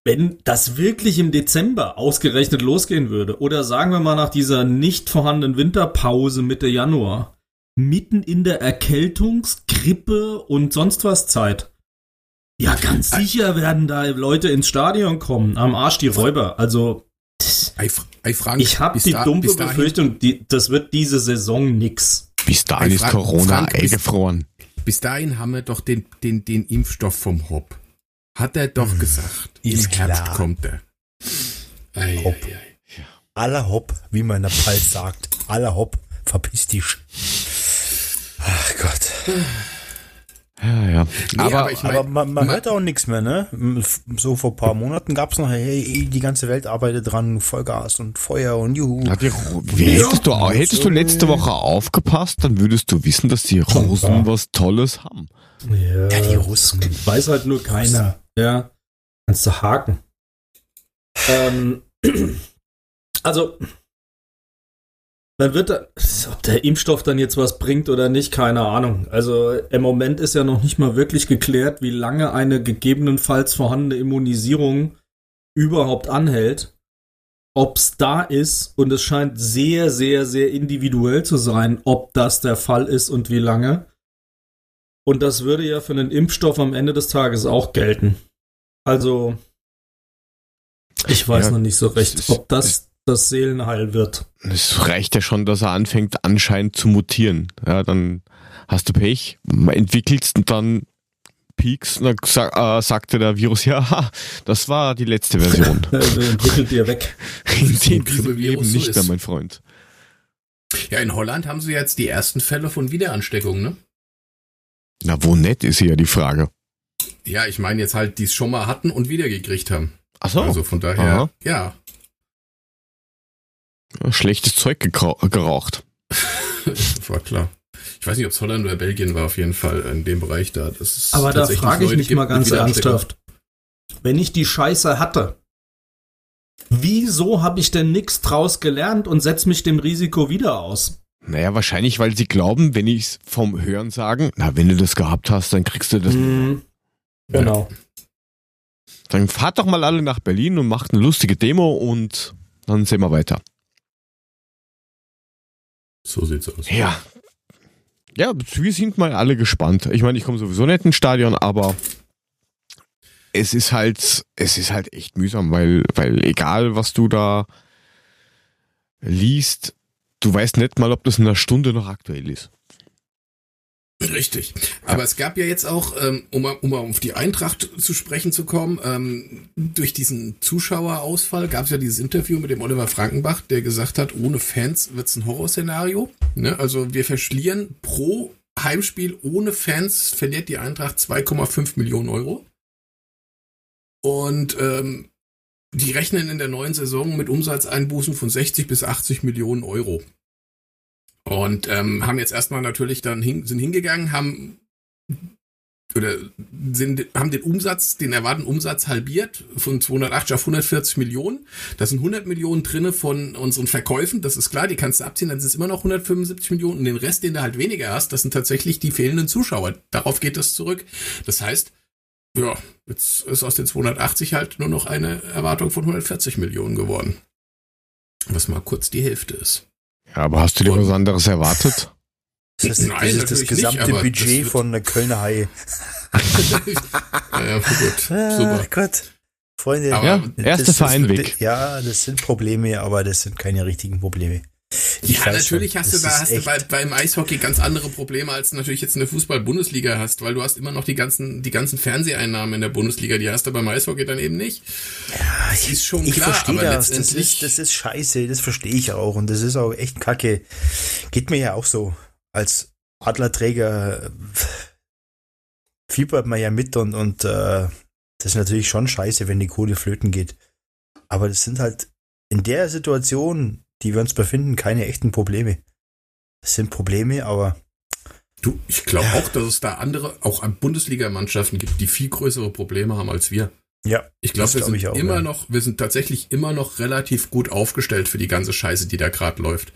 wenn das wirklich im Dezember ausgerechnet losgehen würde, oder sagen wir mal nach dieser nicht vorhandenen Winterpause Mitte Januar, mitten in der Erkältungs-, Grippe und sonst was Zeit. Ja, ganz sicher werden da Leute ins Stadion kommen. Am Arsch die Räuber. Also, ey Frank, ich habe die da- dahin- Befürchtung, die, das wird diese Saison nix. Bis dahin Hey, ist Corona Frank, bis- eingefroren. Bis dahin haben wir doch den, den, den Impfstoff vom Hop. Hat er doch gesagt. ist Im Herbst klar. kommt er. Ei, Hopp. ei, ei. Aller Hopp, wie man in der Pfalz sagt. Aller Hopp, verpiss dich. Ach Gott. Ja, ja. Nee, aber, aber ich mein- Aber man, man Ma- hört auch nichts mehr, ne? So vor ein paar Monaten gab's noch, hey, die ganze Welt arbeitet dran, Vollgas und Feuer und Juhu. hat die, hättest, du, hättest du letzte Woche aufgepasst, dann würdest du wissen, dass die Russen was Tolles haben. Ja, Ja, die Russen. Weiß halt nur keiner. Ja. Kannst du haken. Ähm, also, dann wird da, ob der Impfstoff dann jetzt was bringt oder nicht, keine Ahnung. Also im Moment ist ja noch nicht mal wirklich geklärt, wie lange eine gegebenenfalls vorhandene Immunisierung überhaupt anhält. Ob es da ist, und es scheint sehr, sehr, sehr individuell zu sein, ob das der Fall ist und wie lange. Und das würde ja für einen Impfstoff am Ende des Tages auch gelten. Also, ich weiß Ja, noch nicht so recht, ob das das Seelenheil wird. Es reicht ja schon, dass er anfängt, anscheinend zu mutieren. Ja, dann hast du Pech, entwickelst und dann Peaks und dann sa äh, sagte der Virus, ja, ha, das war die letzte Version. Äh, Entwickelt ihr weg. In dem Leben Virus so nicht mehr, mein Freund. Ja, in Holland haben sie jetzt die ersten Fälle von Wiederansteckung, ne? Na, wo nett ist hier ja die Frage. Ja, ich meine jetzt halt, die es schon mal hatten und wiedergekriegt haben. Ach so, Also von daher, Aha. ja. Schlechtes Zeug geraucht. war klar. Ich weiß nicht, ob es Holland oder Belgien war, auf jeden Fall in dem Bereich da. Das ist Aber da frage ich mich mal ganz ernsthaft. Wenn ich die Scheiße hatte, wieso habe ich denn nichts draus gelernt und setze mich dem Risiko wieder aus? Naja, wahrscheinlich, weil sie glauben, wenn ich's vom Hören sagen, na, wenn du das gehabt hast, dann kriegst du das. Hm, genau. Dann fahrt doch mal alle nach Berlin und macht eine lustige Demo und dann sehen wir weiter. So sieht's aus. Ja. Ja, wir sind mal alle gespannt. Ich meine, ich komme sowieso nicht ins Stadion, aber es ist halt, es ist halt echt mühsam, weil, weil egal was du da liest, du weißt nicht mal, ob das in einer Stunde noch aktuell ist. Richtig. Aber es gab ja jetzt auch, ähm, um, mal- um mal auf die Eintracht zu sprechen zu kommen, ähm, durch diesen Zuschauerausfall gab es ja dieses Interview mit dem Oliver Frankenbach, der gesagt hat, ohne Fans wird's ein Horrorszenario. Ne? Also wir verschlieren pro Heimspiel ohne Fans verliert die Eintracht 2,5 Millionen Euro. Und ähm, die rechnen in der neuen Saison mit Umsatzeinbußen von 60 bis 80 Millionen Euro. Und ähm, haben jetzt erstmal natürlich dann hin, sind hingegangen, haben oder sind, haben den Umsatz, den erwarteten Umsatz halbiert von 280 auf 140 Millionen. Da sind 100 Millionen drinne von unseren Verkäufen, das ist klar, die kannst du abziehen, dann sind es immer noch 175 Millionen. Und den Rest, den du halt weniger hast, das sind tatsächlich die fehlenden Zuschauer. Darauf geht es zurück. Das heißt, ja, jetzt ist aus den 280 halt nur noch eine Erwartung von 140 Millionen geworden. Was mal kurz die Hälfte ist. Ja, aber hast du dir was anderes erwartet? Das ist, Nein, das, ist das gesamte nicht, das Budget wird- von der Kölner Haie. ja, ja, gut, Ah, super. Gott. Freunde, Aber- Ja, erster das Verein ist, weg. Ja, das sind Probleme, aber das sind keine richtigen Probleme. Ich ja, natürlich schon, hast du da hast du bei, beim Eishockey ganz andere Probleme, als du natürlich jetzt in der Fußball-Bundesliga hast, weil du hast immer noch die ganzen, die ganzen Fernseheinnahmen in der Bundesliga, die hast du beim Eishockey dann eben nicht. Das ist schon ich klar, verstehe aber das. Das ist, das ist scheiße, das verstehe ich auch. Und das ist auch echt kacke. Geht mir ja auch so. Als Adlerträger äh, fiebert man ja mit und, und äh, das ist natürlich schon scheiße, wenn die Kohle flöten geht. Aber das sind halt in der Situation, die wir uns befinden, keine echten Probleme. Das sind Probleme, aber du, ich glaube auch, dass es da andere, auch an Bundesligamannschaften gibt, die viel größere Probleme haben als wir. ja, Ich glaube, Das wir glaub sind auch, immer ja. noch, wir sind tatsächlich immer noch relativ gut aufgestellt für die ganze Scheiße, die da gerade läuft.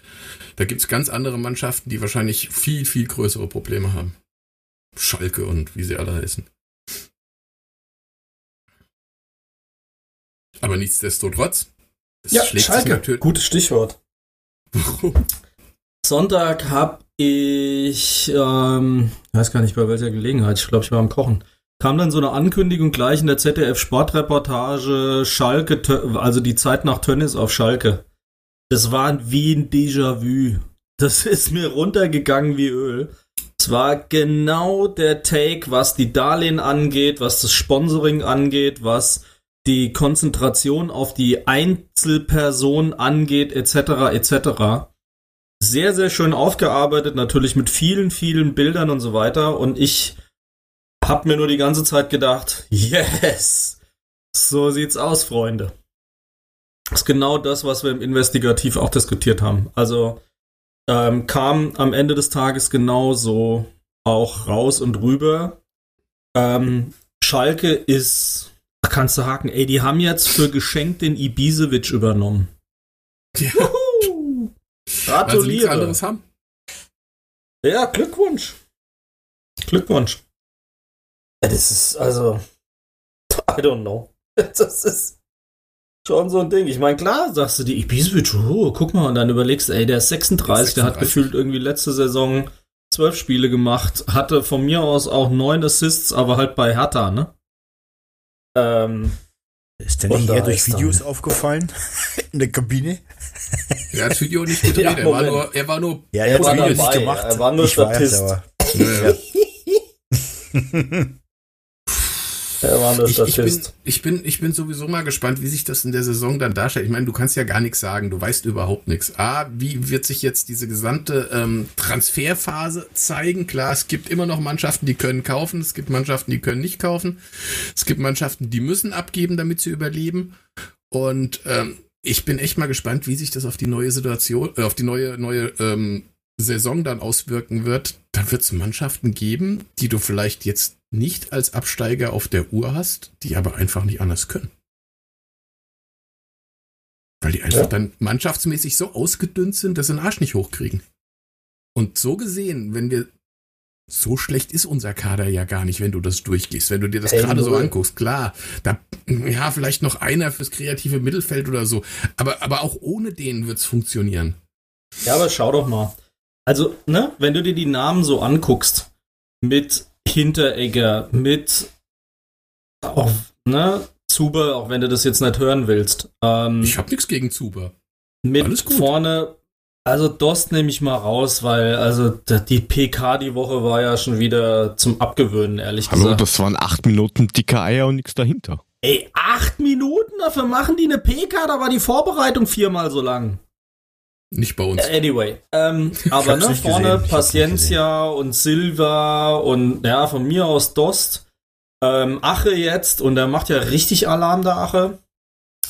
Da gibt's ganz andere Mannschaften, die wahrscheinlich viel, viel größere Probleme haben. Schalke und wie sie alle heißen. Aber nichtsdestotrotz. Ja, Schalke. Gutes Stichwort. Sonntag habe ich, ähm, weiß gar nicht bei welcher Gelegenheit, ich glaube, ich war am Kochen, kam dann so eine Ankündigung gleich in der ZDF Sportreportage, Schalke, also die Zeit nach Tönnis auf Schalke. Das war wie ein Déjà-vu. Das ist mir runtergegangen wie Öl. Es war genau der Take, was die Darlehen angeht, was das Sponsoring angeht, was die Konzentration auf die Einzelperson angeht, etc., etc. Sehr, sehr schön aufgearbeitet, natürlich mit vielen, vielen Bildern und so weiter. Und ich habe mir nur die ganze Zeit gedacht, yes, so sieht's aus, Freunde. Das ist genau das, was wir im Investigativ auch diskutiert haben. Also ähm, kam am Ende des Tages genauso auch raus und rüber. Ähm, Schalke ist, kannst du haken, ey, die haben jetzt für geschenkt den Ibisevic übernommen. Ja. Gratuliere. Weil anderes haben. Ja, Glückwunsch. Glückwunsch. Ja, das ist also, I don't know. Das ist schon so ein Ding. Ich meine, klar, sagst du die Ibisevic, oh, guck mal, und dann überlegst, ey, der ist 36, 36, der hat gefühlt irgendwie letzte Saison zwölf Spiele gemacht, hatte von mir aus auch neun Assists, aber halt bei Hertha, ne? Ähm, ist der nicht eher durch Videos dann. aufgefallen? In der Kabine? Er hat das Video nicht gedreht, ja, er, war nur, er war nur. Ja, er, er war dabei, nicht gemacht. Er war nur ich Statist. Weiß, aber, ja. Er war nur. Ich, ich, bin, ich, bin, ich bin sowieso mal gespannt, wie sich das in der Saison dann darstellt. Ich meine, du kannst ja gar nichts sagen, du weißt überhaupt nichts. A, wie wird sich jetzt diese gesamte ähm, Transferphase zeigen? Klar, es gibt immer noch Mannschaften, die können kaufen, es gibt Mannschaften, die können nicht kaufen. Es gibt Mannschaften, die müssen abgeben, damit sie überleben. Und ähm, ich bin echt mal gespannt, wie sich das auf die neue Situation, äh, auf die neue, neue ähm, Saison dann auswirken wird, dann wird es Mannschaften geben, die du vielleicht jetzt nicht als Absteiger auf der Uhr hast, die aber einfach nicht anders können. Weil die einfach ja. dann mannschaftsmäßig so ausgedünnt sind, dass sie den Arsch nicht hochkriegen. Und so gesehen, wenn wir so schlecht ist unser Kader ja gar nicht, wenn du das durchgehst. Wenn du dir das hey, gerade so anguckst, klar, da, ja, vielleicht noch einer fürs kreative Mittelfeld oder so. Aber, aber auch ohne den wird's funktionieren. Ja, aber schau doch mal. Also, ne, wenn du dir die Namen so anguckst, mit Hinteregger, mit auch, ne, Zuber, auch wenn du das jetzt nicht hören willst. Ähm, ich hab nichts gegen Zuber. Mit vorne, also Dost nehme ich mal raus, weil also die PK die Woche war ja schon wieder zum Abgewöhnen, ehrlich Hallo, gesagt. Hallo, das waren acht Minuten dicke Eier und nichts dahinter. Ey, acht Minuten? Dafür machen die eine PK, da war die Vorbereitung viermal so lang. Nicht bei uns. Anyway, ähm, aber ne, vorne Paciencia und Silva und ja, von mir aus Dost. Ähm, Ache jetzt und der macht ja richtig Alarm, der Ache.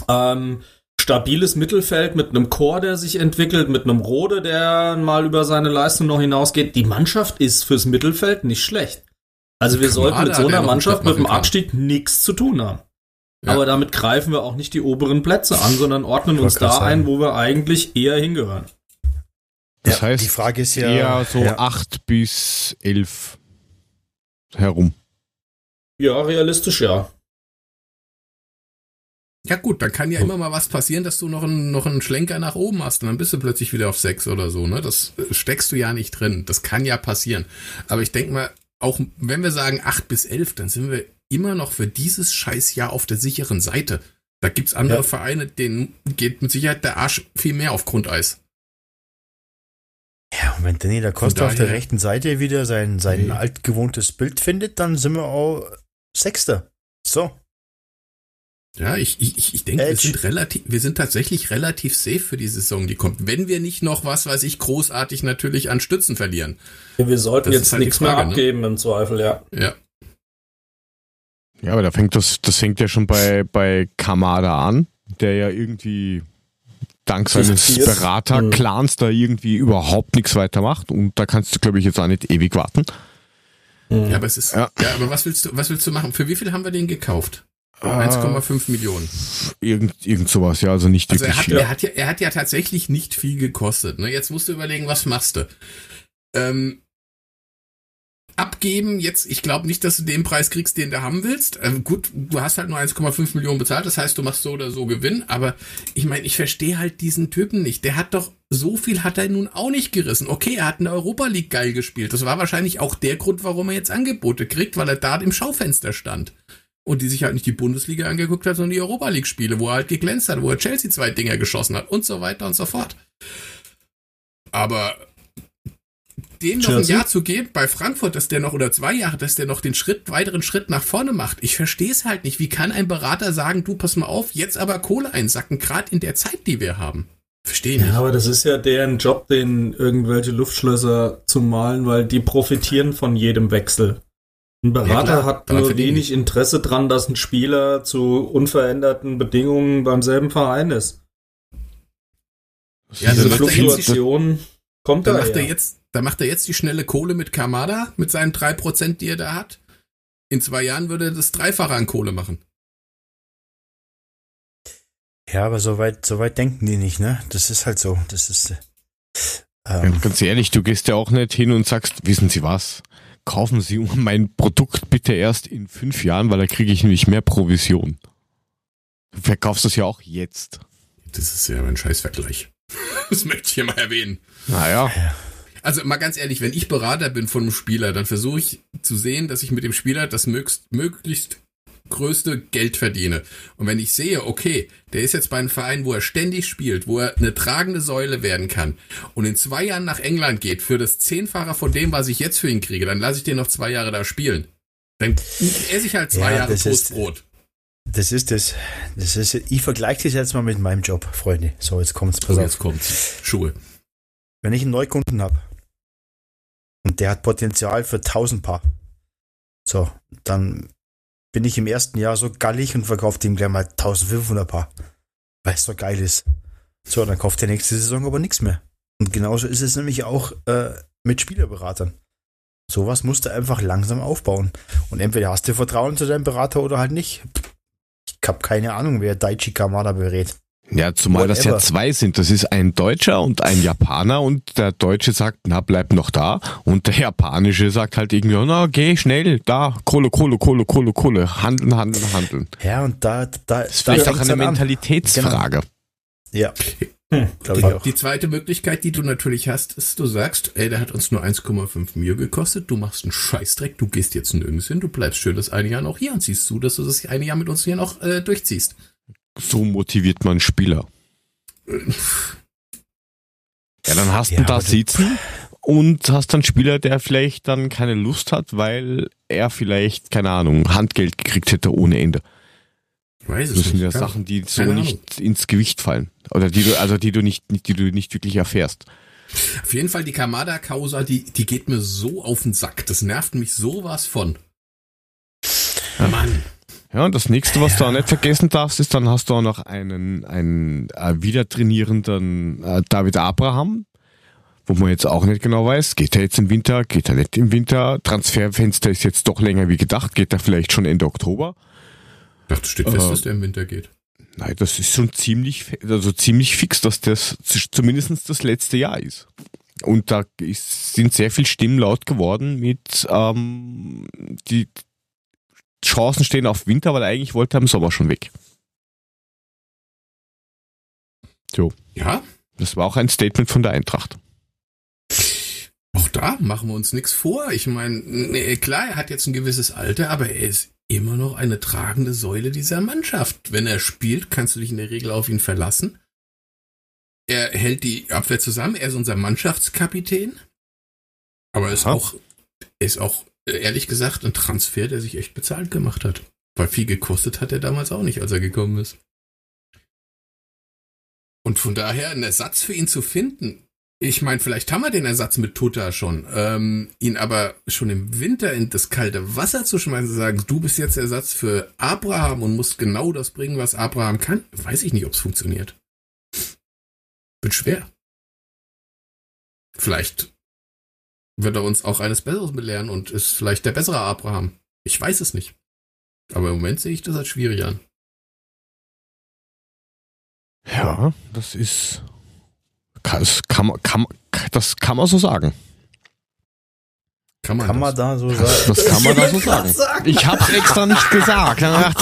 Ähm, stabiles Mittelfeld mit einem Chor, der sich entwickelt, mit einem Rode, der mal über seine Leistung noch hinausgeht. Die Mannschaft ist fürs Mittelfeld nicht schlecht. Also wir sollten mit so einer Mannschaft mit dem Abstieg nichts zu tun haben. Ja. Aber damit greifen wir auch nicht die oberen Plätze an, sondern ordnen uns da ein, wo wir eigentlich eher hingehören. Das ja, heißt, die Frage ist ja eher so ja. 8 bis 11 herum. Ja, realistisch ja. Ja gut, dann kann ja immer mal was passieren, dass du noch einen, noch einen Schlenker nach oben hast und dann bist du plötzlich wieder auf 6 oder so. Ne? Das äh, steckst du ja nicht drin. Das kann ja passieren. Aber ich denke mal, auch wenn wir sagen 8 bis 11, dann sind wir immer noch für dieses Scheißjahr auf der sicheren Seite. Da gibt's andere ja. Vereine, denen geht mit Sicherheit der Arsch viel mehr auf Grundeis. Ja, und wenn Danny da Costa auf der rechten Seite wieder sein, sein nee. altgewohntes Bild findet, dann sind wir auch Sechster. So. Ja, ich, ich, ich denke, wir sind relativ, wir sind tatsächlich relativ safe für die Saison, die kommt. Wenn wir nicht noch was, weiß ich, großartig natürlich an Stützen verlieren. Ja, wir sollten das jetzt halt nichts Frage, mehr ne? abgeben ne? im Zweifel, ja. Ja. Ja, aber da fängt das, das fängt ja schon bei, bei Kamada an, der ja irgendwie dank seines Beraterclans da irgendwie überhaupt nichts weiter macht und da kannst du, glaube ich, jetzt auch nicht ewig warten. Ja, aber es ist, ja. ja, aber was willst du, was willst du machen? Für wie viel haben wir den gekauft? 1,5 äh, Millionen. Irgend, irgend sowas, ja, also nicht also wirklich er hat, viel. Er hat, ja, er hat ja tatsächlich nicht viel gekostet. Ne? Jetzt musst du überlegen, was machst du? Ähm, abgeben. Jetzt, ich glaube nicht, dass du den Preis kriegst, den du haben willst. Ähm, gut, du hast halt nur 1,5 Millionen bezahlt, das heißt, du machst so oder so Gewinn. Aber ich meine, ich verstehe halt diesen Typen nicht. Der hat doch so viel hat er nun auch nicht gerissen. Okay, er hat in der Europa League geil gespielt. Das war wahrscheinlich auch der Grund, warum er jetzt Angebote kriegt, weil er da im Schaufenster stand. Und die sich halt nicht die Bundesliga angeguckt hat, sondern die Europa League Spiele, wo er halt geglänzt hat, wo er Chelsea zwei Dinger geschossen hat und so weiter und so fort. Aber den noch ein Jahr zu geben bei Frankfurt, dass der noch oder zwei Jahre, dass der noch den Schritt, weiteren Schritt nach vorne macht. Ich verstehe es halt nicht. Wie kann ein Berater sagen, du pass mal auf, jetzt aber Kohle einsacken, gerade in der Zeit, die wir haben? Verstehe nicht. Ja, aber das ist ja deren Job, den irgendwelche Luftschlösser zu malen, weil die profitieren von jedem Wechsel. Ein Berater ja, hat nur wenig Interesse dran, dass ein Spieler zu unveränderten Bedingungen beim selben Verein ist. Ja, Diese Fluktuation kommt da. Macht er jetzt, da macht er jetzt die schnelle Kohle mit Kamada, mit seinen drei Prozent, die er da hat. In zwei Jahren würde er das Dreifache an Kohle machen. Ja, aber so weit, so weit denken die nicht, ne? Das ist halt so. Das ist. Ähm ja, ganz ehrlich, du gehst ja auch nicht hin und sagst, wissen Sie was? Kaufen Sie mein Produkt bitte erst in fünf Jahren, weil da kriege ich nämlich mehr Provision. Du verkaufst das ja auch jetzt. Das ist ja ein Scheißvergleich. Das möchte ich hier mal erwähnen. Naja. Also mal ganz ehrlich, wenn ich Berater bin von einem Spieler, dann versuche ich zu sehen, dass ich mit dem Spieler das möglichst, möglichst größte Geld verdiene. Und wenn ich sehe, okay, der ist jetzt bei einem Verein, wo er ständig spielt, wo er eine tragende Säule werden kann und in zwei Jahren nach England geht für das Zehnfache von dem, was ich jetzt für ihn kriege, dann lasse ich den noch zwei Jahre da spielen. Dann esse ich halt zwei ja, Jahre Toastbrot. Das ist das. Das ist. Ich vergleiche das jetzt mal mit meinem Job, Freunde. So, jetzt kommt's. Pass oh, jetzt kommt's. Schuhe. Wenn ich einen Neukunden habe und der hat Potenzial für 1000 Paar, so, dann bin ich im ersten Jahr so gallig und verkaufe ihm gleich mal 1500 Paar, weil es so geil ist. So, dann kauft der nächste Saison aber nichts mehr. Und genauso ist es nämlich auch äh, mit Spielerberatern. Sowas musst du einfach langsam aufbauen. Und entweder hast du Vertrauen zu deinem Berater oder halt nicht. Ich habe keine Ahnung, wer Daichi Kamada berät. Ja, zumal Whatever. das ja zwei sind. Das ist ein Deutscher und ein Japaner und der Deutsche sagt, na, bleib noch da. Und der Japanische sagt halt irgendwie, na, geh schnell, da, Kohle, Kohle, Kohle, Kohle, Kohle, handeln, handeln, handeln. Ja, und da, da, das ist vielleicht auch eine Mentalitätsfrage. Genau. Ja. Hm, die, die, zweite Möglichkeit, die du natürlich hast, ist, du sagst, ey, der hat uns nur 1,5 Mio gekostet, du machst einen Scheißdreck, du gehst jetzt nirgends hin, du bleibst schön das eine Jahr noch hier und siehst zu, dass du das eine Jahr mit uns hier noch äh, durchziehst. So motiviert man Spieler. Ja, dann hast ja, du da sitzen und hast dann Spieler, der vielleicht dann keine Lust hat, weil er vielleicht, keine Ahnung, Handgeld gekriegt hätte ohne Ende. Weiß das sind ja Sachen, die so nicht ins Gewicht fallen. Oder die du, also die du nicht, die du nicht wirklich erfährst. Auf jeden Fall die Kamada-Causa, die, die geht mir so auf den Sack. Das nervt mich sowas von. Mann. Ja, und das nächste, was du auch nicht vergessen darfst, ist, dann hast du auch noch einen, einen äh, wieder trainierenden äh, David Abraham, wo man jetzt auch nicht genau weiß, geht er jetzt im Winter, geht er nicht im Winter, Transferfenster ist jetzt doch länger wie gedacht, geht er vielleicht schon Ende Oktober. Ich dachte, steht fest, äh, dass der im Winter geht. Nein, das ist schon ziemlich, also ziemlich fix, dass das zumindest das letzte Jahr ist. Und da ist, sind sehr viele Stimmen laut geworden mit, ähm, die Chancen stehen auf Winter, weil eigentlich wollte er im Sommer schon weg. So. Ja. Das war auch ein Statement von der Eintracht. Auch da machen wir uns nichts vor. Ich meine, klar, er hat jetzt ein gewisses Alter, aber er ist immer noch eine tragende Säule dieser Mannschaft. Wenn er spielt, kannst du dich in der Regel auf ihn verlassen. Er hält die Abwehr zusammen, er ist unser Mannschaftskapitän. Aber er ist auch, er ist auch, ehrlich gesagt, ein Transfer, der sich echt bezahlt gemacht hat. Weil viel gekostet hat er damals auch nicht, als er gekommen ist. Und von daher einen Ersatz für ihn zu finden, ich meine, vielleicht haben wir den Ersatz mit Tuta schon. Ähm, ihn aber schon im Winter in das kalte Wasser zu schmeißen, zu sagen, du bist jetzt Ersatz für Abraham und musst genau das bringen, was Abraham kann, weiß ich nicht, ob es funktioniert. Wird schwer. Vielleicht wird er uns auch eines Besseres belehren und ist vielleicht der bessere Abraham. Ich weiß es nicht. Aber im Moment sehe ich das als schwierig an. Ja, das ist das kann, kann, das kann man so sagen. Kann man, Kann man das? da so sagen? Das kann man da so sagen. Ich hab's extra nicht gesagt. Dann hab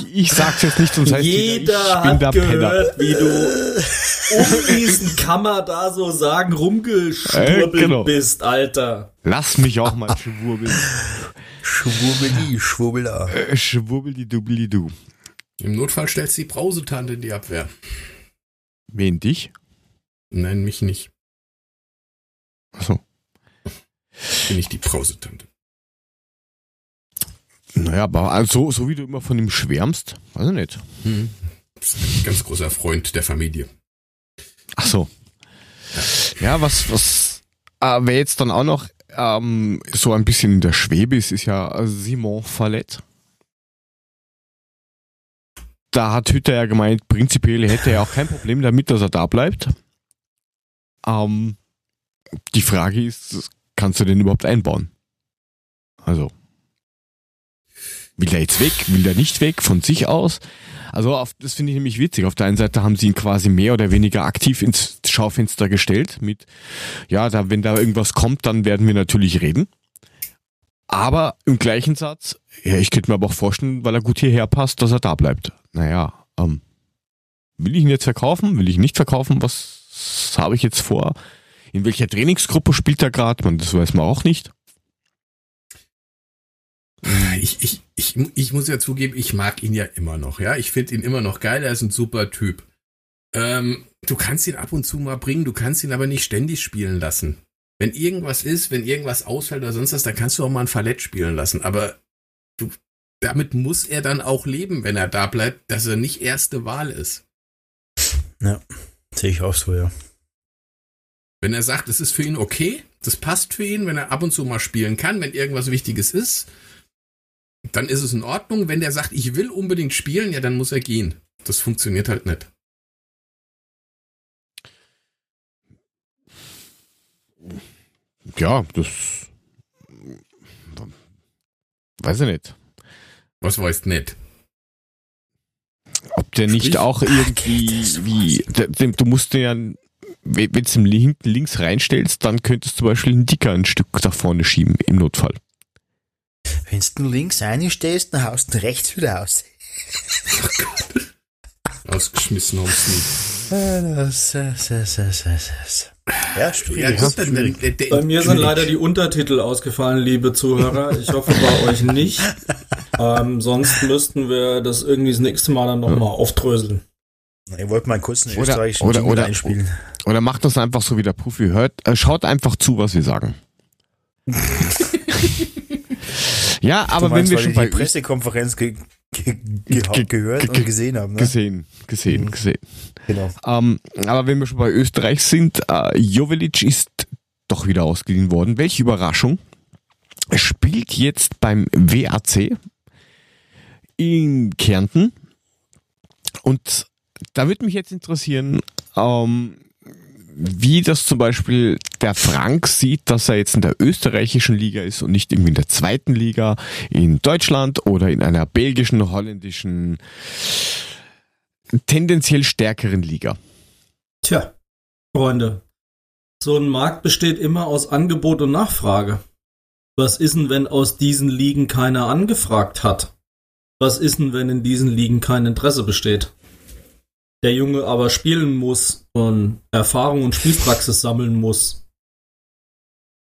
ich ich, ich sag's jetzt nicht, sonst heißt Jeder ich bin hat der Penner. gehört, wie du um diesen Kammer da so sagen rumgeschwurbelt Äh, genau. bist, Alter. Lass mich auch mal schwurbeln. Schwubbeli, Schwubbela. Äh, Schwurbeli dubli du. Im Notfall stellst du die Brausetante in die Abwehr. Wen dich? Nein, mich nicht. Achso. Bin ich die Brausetante. Naja, aber also, so wie du immer von ihm schwärmst, weiß ich nicht. Hm. Ein ganz großer Freund der Familie. Ach so. Ja, was, was, äh, wer jetzt dann auch noch ähm, so ein bisschen in der Schwebe ist, ist ja Simon Fallett. Da hat Hütter ja gemeint, prinzipiell hätte er auch kein Problem damit, dass er da bleibt. Ähm, die Frage ist, kannst du den überhaupt einbauen? Also, will der jetzt weg? Will der nicht weg von sich aus? Also auf, das finde ich nämlich witzig. Auf der einen Seite haben sie ihn quasi mehr oder weniger aktiv ins Schaufenster gestellt mit, ja, da, wenn da irgendwas kommt, dann werden wir natürlich reden. Aber im gleichen Satz, ja, ich könnte mir aber auch vorstellen, weil er gut hierher passt, dass er da bleibt. Naja, ähm, will ich ihn jetzt verkaufen? Will ich ihn nicht verkaufen? Was habe ich jetzt vor? In welcher Trainingsgruppe spielt er gerade? Das weiß man auch nicht. Ich, ich, ich, ich muss ja zugeben, ich mag ihn ja immer noch, ja. Ich finde ihn immer noch geil, er ist ein super Typ. Ähm, du kannst ihn ab und zu mal bringen, du kannst ihn aber nicht ständig spielen lassen. Wenn irgendwas ist, wenn irgendwas ausfällt oder sonst was, dann kannst du auch mal ein Fallett spielen lassen. Aber du, damit muss er dann auch leben, wenn er da bleibt, dass er nicht erste Wahl ist. Ja, sehe ich auch so, ja. Wenn er sagt, es ist für ihn okay, das passt für ihn, wenn er ab und zu mal spielen kann, wenn irgendwas Wichtiges ist, dann ist es in Ordnung. Wenn der sagt, ich will unbedingt spielen, ja, dann muss er gehen. Das funktioniert halt nicht. Ja, das weiß ich nicht. Was weißt nicht? Ob der nicht Sprich- auch irgendwie wie du musst den ja wenn du ihn hinten links reinstellst, dann könntest du zum Beispiel einen Dicker ein Stück nach vorne schieben im Notfall. Wenn du links einstehst, dann haust du rechts wieder aus. Ausgeschmissen haben sie. Ja, schwierig. Ja, Bei mir sind leider die Untertitel ausgefallen, liebe Zuhörer. Ich hoffe bei euch nicht. Ähm, sonst müssten wir das irgendwie das nächste Mal dann nochmal aufdröseln. Ich wollte mal kurz einen Oder- österreichischen oder- oder- einspielen. Oder macht das einfach so wie der Profi hört, äh, schaut einfach zu, was wir sagen. ja, aber Du wenn meinst, wir schon die bei Pressekonferenz ge ge Ge- ge gehört ge- und gesehen haben, ne? gesehen, gesehen, Mhm. gesehen. Genau. Ähm, aber wenn wir schon bei Österreich sind, äh, Jovelic ist doch wieder ausgeliehen worden. Welche Überraschung. Er spielt jetzt beim WAC in Kärnten. Und da würde mich jetzt interessieren, ähm, wie das zum Beispiel der Frank sieht, dass er jetzt in der österreichischen Liga ist und nicht irgendwie in der zweiten Liga in Deutschland oder in einer belgischen, holländischen, tendenziell stärkeren Liga. Tja, Freunde, so ein Markt besteht immer aus Angebot und Nachfrage. Was ist denn, wenn aus diesen Ligen keiner angefragt hat? Was ist denn, wenn in diesen Ligen kein Interesse besteht? Der Junge aber spielen muss und Erfahrung und Spielpraxis sammeln muss.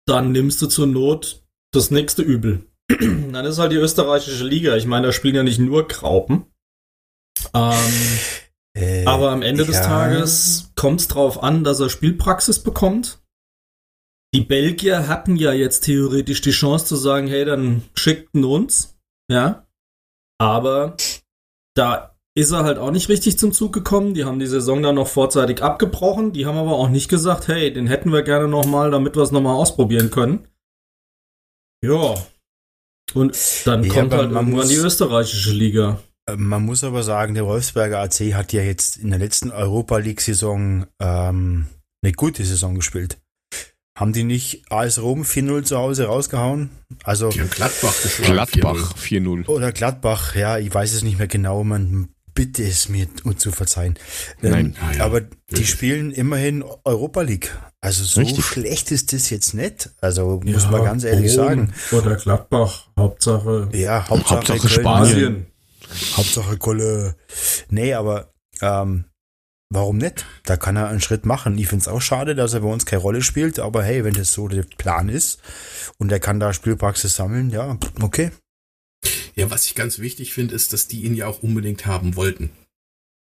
Dann nimmst du zur Not das nächste Übel. Dann ist halt die österreichische Liga. Ich meine, da spielen ja nicht nur Graupen. Ähm, Äh, aber am Ende des ja. Tages kommt es darauf an, dass er Spielpraxis bekommt. Die Belgier hatten ja jetzt theoretisch die Chance zu sagen, hey, dann schickten uns. Ja. Aber da ist er halt auch nicht richtig zum Zug gekommen. Die haben die Saison dann noch vorzeitig abgebrochen. Die haben aber auch nicht gesagt, hey, den hätten wir gerne nochmal, damit wir es nochmal ausprobieren können. Ja. Und dann Ja, kommt halt man irgendwann muss- die österreichische Liga. Äh, Man muss aber sagen, der Wolfsberger AC hat ja jetzt in der letzten Europa League-Saison ähm, eine gute Saison gespielt. Haben die nicht AS Rom 4-0 zu Hause rausgehauen? Also, Die haben Gladbach geschlagen. Gladbach 4-0. oder Gladbach, ja, ich weiß es nicht mehr genau. Man bitte es mir zu verzeihen. Nein. Ähm, ja, aber die wirklich. spielen immerhin Europa League. Also so Richtig. schlecht ist das jetzt nicht. Also muss man ganz ehrlich Bochum sagen. Oder Gladbach, Hauptsache Ja, Hauptsache, Hauptsache Köln, Spanien. Hauptsache Kolle. Nee, aber ähm, warum nicht? Da kann er einen Schritt machen. Ich finde es auch schade, dass er bei uns keine Rolle spielt, aber hey, wenn das so der Plan ist und er kann da Spielpraxis sammeln, ja, okay. Ja, was ich ganz wichtig finde, ist, dass die ihn ja auch unbedingt haben wollten.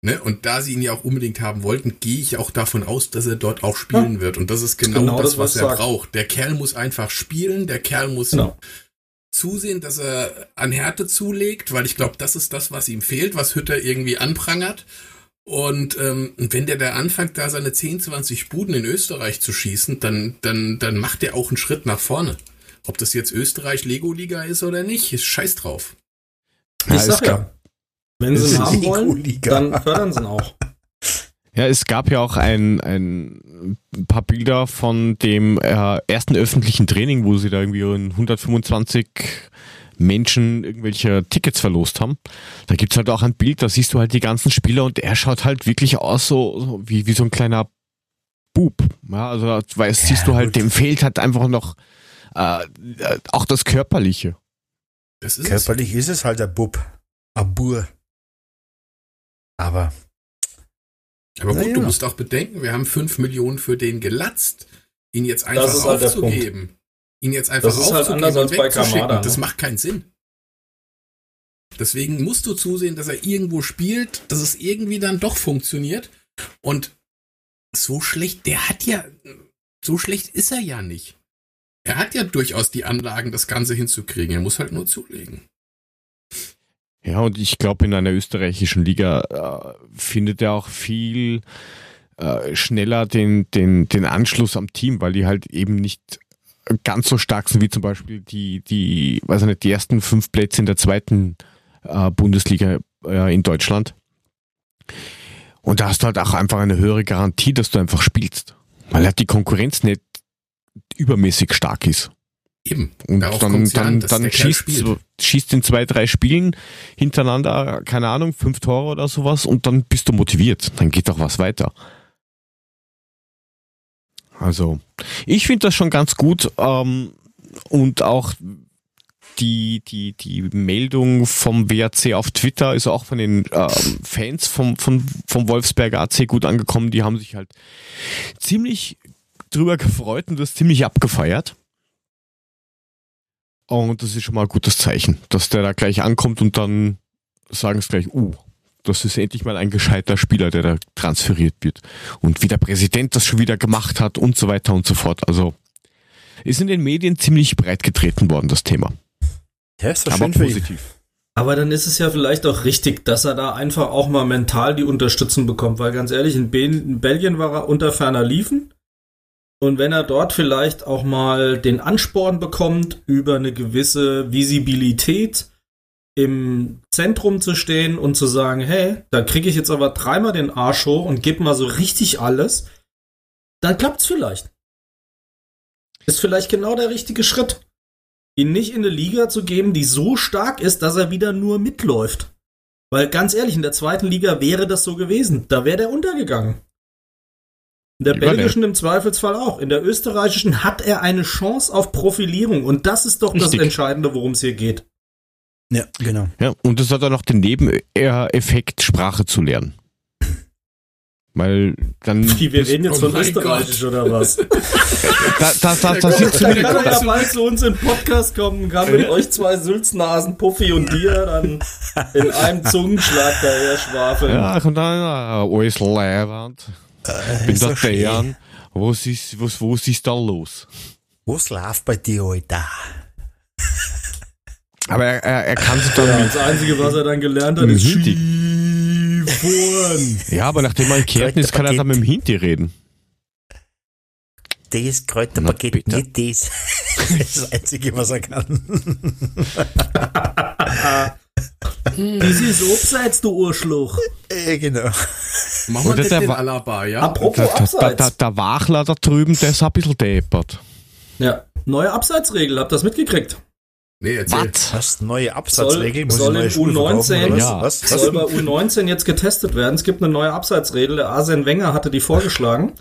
Ne? Und da sie ihn ja auch unbedingt haben wollten, gehe ich auch davon aus, dass er dort auch spielen wird. Und das ist genau, Genau das, das, was was er sagt. braucht. Der Kerl muss einfach spielen, der Kerl muss Genau. zusehen, dass er an Härte zulegt, weil ich glaube, das ist das, was ihm fehlt, was Hütter irgendwie anprangert. Und ähm, wenn der da anfängt, da seine 10, 20 Buden in Österreich zu schießen, dann, dann, dann macht er auch einen Schritt nach vorne. Ob das jetzt Österreich Lego-Liga ist oder nicht, ist scheiß drauf. Ja, Ich es sag ja, wenn sie Es ihn haben wollen, Liga. dann fördern sie ihn auch. Ja, es gab ja auch ein, ein paar Bilder von dem äh, ersten öffentlichen Training, wo sie da irgendwie in 125 Menschen irgendwelche Tickets verlost haben. Da gibt's halt auch ein Bild, da siehst du halt die ganzen Spieler und er schaut halt wirklich aus so, so wie, wie so ein kleiner Bub. Ja, also da weißt, Ja, siehst du halt, gut. dem fehlt halt einfach noch äh, äh, auch das Körperliche. Das ist es. Körperlich ist es halt ein Bub. Ein Bur. Aber Aber gut, Naja. du musst auch bedenken, wir haben 5 Millionen für den gelatzt. Ihn jetzt einfach Das ist halt der aufzugeben. ihn jetzt einfach Das ist halt aufzugeben anders als und bei wegzuschicken, Kamada, ne? das macht keinen Sinn. Deswegen musst du zusehen, dass er irgendwo spielt, dass es irgendwie dann doch funktioniert. Und so schlecht, der hat ja, so schlecht ist er ja nicht. Er hat ja durchaus die Anlagen, das Ganze hinzukriegen. Er muss halt nur zulegen. Ja, und ich glaube, in einer österreichischen Liga äh, findet er auch viel äh, schneller den, den, den Anschluss am Team, weil die halt eben nicht ganz so stark sind wie zum Beispiel die, die, weiß ich nicht, die ersten fünf Plätze in der zweiten äh, Bundesliga äh, in Deutschland. Und da hast du halt auch einfach eine höhere Garantie, dass du einfach spielst. Weil halt die Konkurrenz nicht übermäßig stark ist. Eben. Und Darauf dann, dann, an, dann schießt, schießt in zwei, drei Spielen hintereinander, keine Ahnung, fünf Tore oder sowas und dann bist du motiviert. Dann geht doch was weiter. Also, ich finde das schon ganz gut ähm, und auch die, die, die Meldung vom WRC auf Twitter ist auch von den ähm, Fans vom, vom, vom Wolfsberger AC gut angekommen. Die haben sich halt ziemlich drüber gefreut und das ziemlich abgefeiert. Und das ist schon mal ein gutes Zeichen, dass der da gleich ankommt und dann sagen es gleich, uh, das ist endlich mal ein gescheiter Spieler, der da transferiert wird. Und wie der Präsident das schon wieder gemacht hat und so weiter und so fort. Also ist in den Medien ziemlich breit getreten worden, das Thema. ja, ist doch Aber schön für ihn. positiv. Aber dann ist es ja vielleicht auch richtig, dass er da einfach auch mal mental die Unterstützung bekommt, weil ganz ehrlich, in, Be in Belgien war er unter ferner Liefen. Und wenn er dort vielleicht auch mal den Ansporn bekommt, über eine gewisse Visibilität im Zentrum zu stehen und zu sagen, hey, da kriege ich jetzt aber dreimal den Arsch hoch und gebe mal so richtig alles, dann klappt's vielleicht. Ist vielleicht genau der richtige Schritt ihn nicht in eine Liga zu geben, die so stark ist, dass er wieder nur mitläuft. Weil ganz ehrlich, in der zweiten Liga wäre das so gewesen. Da wäre der untergegangen. In der belgischen im Zweifelsfall auch. In der österreichischen hat er eine Chance auf Profilierung. Und das ist doch Richtig. das Entscheidende, worum es hier geht. Ja, genau. Ja, und das hat dann noch den Nebeneffekt, Sprache zu lernen. Weil dann. Wie, wir reden jetzt Oh von Österreichisch oder was? Da, da, da, da du Dann wieder kann er ja bald zu uns den Podcast kommen, kann mit euch zwei Sülznasen, Puffy und dir dann in einem Zungenschlag daher schwafeln. Ja, und dann äh, leibend. Äh, Bin doch schön. Dejan. Was ist, was, was ist da los? Was läuft bei dir, Alter? Aber er, er, er kann sich dann Ja, das Einzige, was er dann gelernt hat, ist Hinti. Skifahren. ja, aber nachdem er in Kärnten ist, kann er dann mit dem Hinti reden. Das Kräuterpaket, Na, nicht das. Das ist das Einzige, was er kann. Das ist abseits, du Urschluch. Äh, genau. Machen wir das der den Alaba, ja? Apropos Der, der, der, Wachler da drüben, der ist ein bisschen deppert. Ja, neue Abseitsregel, habt ihr das mitgekriegt? Nee, erzähl. Was? Was? Neue Absatzregel? Muss ich soll neue in Schuhe verkaufen, U19 oder was? Ja. Was? Was? Soll bei U19 jetzt getestet werden. Es gibt eine neue Abseitsregel. Der Arsene Wenger hatte die vorgeschlagen.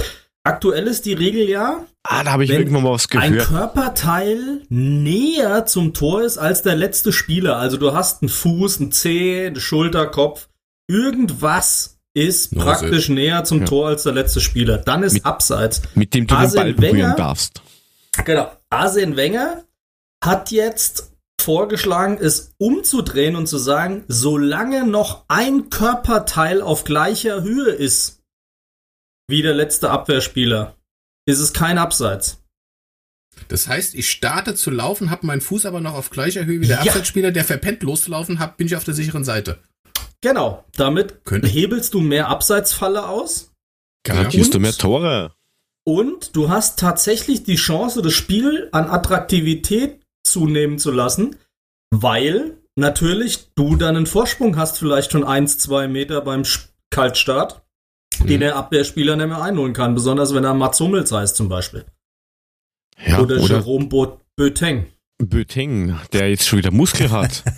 Aktuell ist die Regel ja, Ah, da habe ich irgendwann mal was ein gehört. Körperteil näher zum Tor ist als der letzte Spieler. Also du hast einen Fuß, einen Zeh, eine Schulter, Kopf. Irgendwas ist Nase. praktisch näher zum Ja. Tor als der letzte Spieler. Dann ist Mit- Abseits. Mit dem du den Arsene Ball berühren Wenger- darfst. Genau. Arsene Wenger hat jetzt vorgeschlagen, es umzudrehen und zu sagen, solange noch ein Körperteil auf gleicher Höhe ist wie der letzte Abwehrspieler, ist es kein Abseits. Das heißt, ich starte zu laufen, habe meinen Fuß aber noch auf gleicher Höhe wie der Ja. Abseitsspieler, der verpennt loszulaufen hat, bin ich auf der sicheren Seite. Genau. Damit Könnte- hebelst du mehr Abseitsfalle aus Garantierst du mehr Tore? und du hast tatsächlich die Chance, das Spiel an Attraktivität zunehmen zu lassen, weil natürlich du dann einen Vorsprung hast, vielleicht schon 1, 2 Meter beim Kaltstart, den Mhm. der Abwehrspieler nicht mehr einholen kann, besonders wenn er Mats Hummels heißt zum Beispiel. Ja, oder, oder, Jerome Bo Boateng. Böting, der jetzt schon wieder Muskel hat.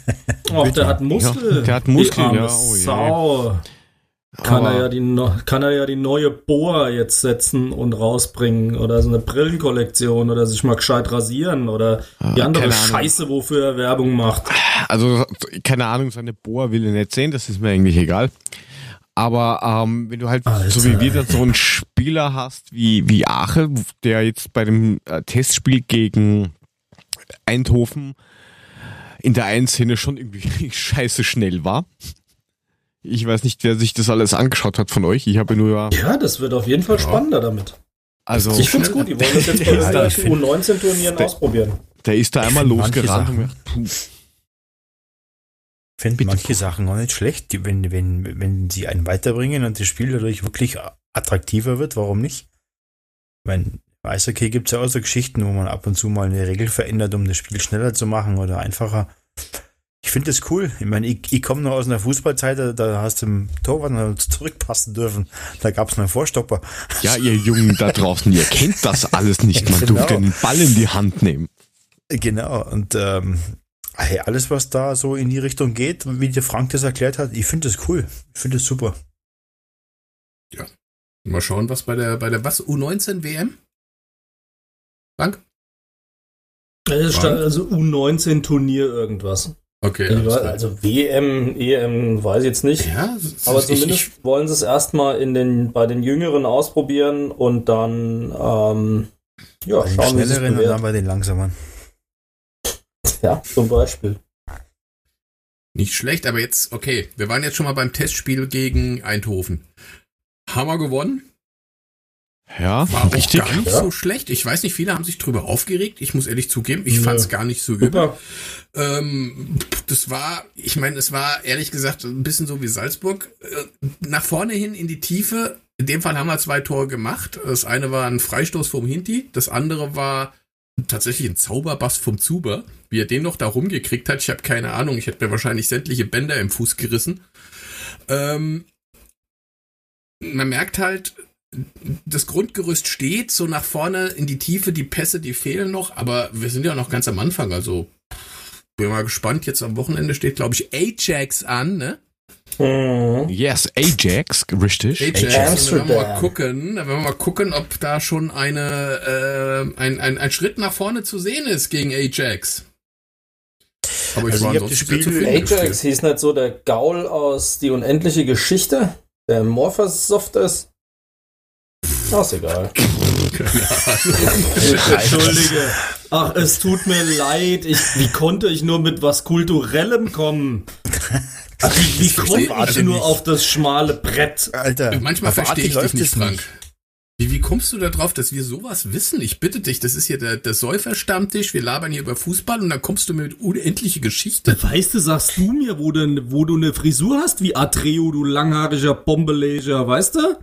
Oh, der hat Muskel. Ja, der hat Muskel, die ja, oh. Sau. Kann er, ja die, kann er ja die neue Boa jetzt setzen und rausbringen oder so eine Brillenkollektion oder sich mal gescheit rasieren oder die Ah, andere keine Ahnung. Scheiße, wofür er Werbung macht. Also, keine Ahnung, seine Bohr will ich nicht sehen, das ist mir eigentlich egal. Aber ähm, wenn du halt, Alter, so wie wir, dann so einen Spieler hast wie, wie Ache, der jetzt bei dem äh, Testspiel gegen Eindhoven in der einen Szene schon irgendwie scheiße schnell war. Ich weiß nicht, wer sich das alles angeschaut hat von euch. Ich habe nur ja, Ja, das wird auf jeden Fall Ja. spannender damit. also Ich find's gut, die wollen das jetzt bei den ich find- U19-Turnieren der- ausprobieren. der ist da einmal losgerannt und gedacht, puh, finde manche Sachen auch nicht schlecht, die, wenn, wenn, wenn sie einen weiterbringen und das Spiel dadurch wirklich attraktiver wird, warum nicht? Ich meine, im Eishockey gibt es ja auch so Geschichten, wo man ab und zu mal eine Regel verändert, um das Spiel schneller zu machen oder einfacher. Ich finde das cool. Ich meine, ich, ich komme noch aus einer Fußballzeit, da, da hast du im Torwart noch zurückpassen dürfen. Da gab es einen Vorstopper. ja, ihr Jungen da draußen, ihr kennt das alles nicht. Man Genau. durfte den Ball in die Hand nehmen. Genau, und ähm, hey, alles, was da so in die Richtung geht, wie der Frank das erklärt hat, ich finde das cool. Ich finde das super. Mal schauen, was bei der, bei der, was, U19 WM? Frank? Also U19-Turnier irgendwas. Okay. Also WM, EM, weiß ich jetzt nicht. ja, Aber ich, zumindest ich, wollen sie es erstmal in den, bei den Jüngeren ausprobieren und dann ähm, ja, Bei den schauen, wie es schnelleren und dann bei den langsamen. Ja, zum Beispiel. nicht schlecht, aber jetzt, okay, wir waren jetzt schon mal beim Testspiel gegen Eindhoven. Haben wir gewonnen? Ja, War auch richtig. gar nicht Ja. so schlecht. Ich weiß nicht, viele haben sich drüber aufgeregt. Ich muss ehrlich zugeben, ich Nö. fand es gar nicht so übel. Ähm, das war, ich meine, es war ehrlich gesagt ein bisschen so wie Salzburg. Äh, Nach vorne hin in die Tiefe. In dem Fall haben wir zwei Tore gemacht. Das eine war ein Freistoß vom Hinti, das andere war tatsächlich ein Zauberbass vom Zuber. Wie er den noch da rumgekriegt hat, ich habe keine Ahnung. Ich hätte mir wahrscheinlich sämtliche Bänder im Fuß gerissen. Ähm, man merkt halt, das Grundgerüst steht, so nach vorne in die Tiefe, die Pässe, die fehlen noch, aber wir sind ja noch ganz am Anfang, also bin mal gespannt. Jetzt am Wochenende steht, glaube ich, Ajax an, ne? Mhm. Yes, Ajax, richtig. Ajax. Werden wir mal gucken, werden wir mal gucken, ob da schon eine, äh, ein, ein, ein Schritt nach vorne zu sehen ist gegen Ajax. Aber ich Also war ich das Spiel- Ajax hieß nicht so der Gaul aus Die unendliche Geschichte, der Morphersoft ist. Ach, ist egal. Entschuldige. Ach, es tut mir leid. Ich, wie konnte ich nur mit was Kulturellem kommen? Ach, wie konnte ich ich nur nicht. auf das schmale Brett? Alter, Manchmal auf verstehe ich dich nicht, Frank. Wie, wie kommst du da drauf, dass wir sowas wissen? Ich bitte dich, das ist hier der, der Säuferstammtisch, wir labern hier über Fußball und dann kommst du mir mit unendliche Geschichte. Weißt du, sagst du mir, wo du, wo du eine Frisur hast, wie Atreo, du langhaariger Bombeleger, weißt du?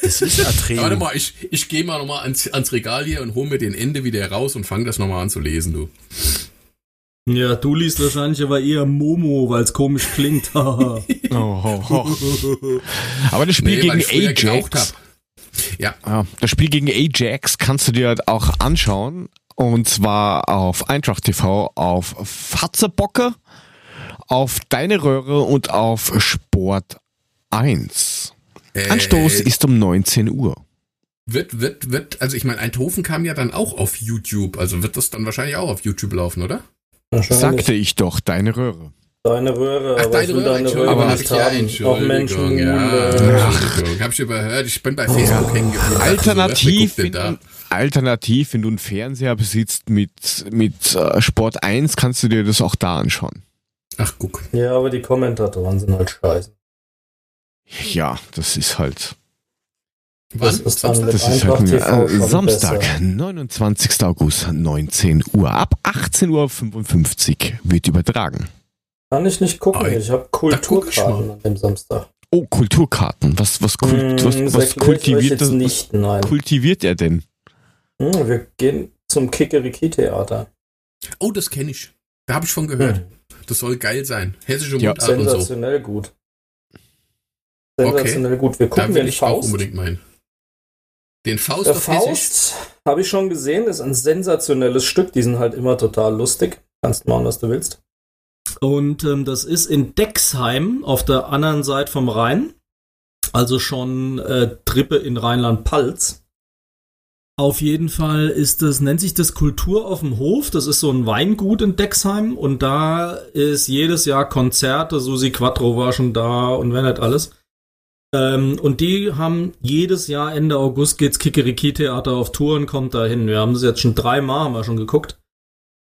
Das ist Atreo. Warte mal, ich, ich gehe mal nochmal ans, ans Regal hier und hol mir den Ende wieder raus und fang das nochmal an zu lesen, du. Ja, du liest wahrscheinlich aber eher Momo, weil es komisch klingt. Oh, oh, oh. Aber das Spiel Nee, gegen Ajax. Ja, ja, das Spiel gegen Ajax kannst du dir halt auch anschauen. Und zwar auf Eintracht TV, auf Fatzebocke, auf Deine Röhre und auf Sport 1. Äh, Anstoß ist um 19 Uhr. Wird, wird, wird, also ich meine, Eindhoven kam ja dann auch auf YouTube, also wird das dann wahrscheinlich auch auf YouTube laufen, oder? Sagte ich doch, Deine Röhre. deine Röhre, Ach, aber deine ich will Röhre, deine Entschuldigung, Röhre aber nicht ja, haben. Auch Entschuldigung, Menschen. ja, Entschuldigung, hab ich überhört, ich bin bei Facebook hängen geblieben. Alternativ, Wer wenn alternativ, wenn du einen Fernseher besitzt mit, mit äh, Sport 1, kannst du dir das auch da anschauen. Ach, guck. Ja, aber die Kommentatoren sind halt scheiße. Ja, das ist halt. Wann? ist Samstag? Das ist halt äh, Samstag, besser. 29. August, 19 Uhr. Ab 18.55 Uhr wird übertragen. Kann ich nicht gucken. Ich habe guck ich Kulturkarten mal. an dem Samstag. Oh, Kulturkarten. Was, was, kult, Hm, was, was ich euch kultiviert, nicht, nein. was kultiviert er denn? Hm, wir gehen zum Kikeriki-Theater. Oh, das kenne ich. Da habe ich von gehört. Hm, Das soll geil sein. Hessische Ja. Mundart und so. sensationell gut. Sensationell gut. Wir Da gucken will den ich auch Faust. unbedingt meinen. Den Faust Der? Faust habe ich schon gesehen, ist ein sensationelles Stück. Die sind halt immer total lustig. Kannst machen, was du willst. Und ähm, das ist in Dexheim auf der anderen Seite vom Rhein. Also schon äh, Trippe in Rheinland-Pfalz. Auf jeden Fall ist das, nennt sich das Kultur auf dem Hof. Das ist so ein Weingut in Dexheim und da ist jedes Jahr Konzerte. Susi Quattro war schon da und wenn nicht alles. Ähm, und die haben jedes Jahr Ende August geht's Kikeriki-Theater auf Touren, kommt da hin. Wir haben das jetzt schon dreimal, haben wir schon geguckt.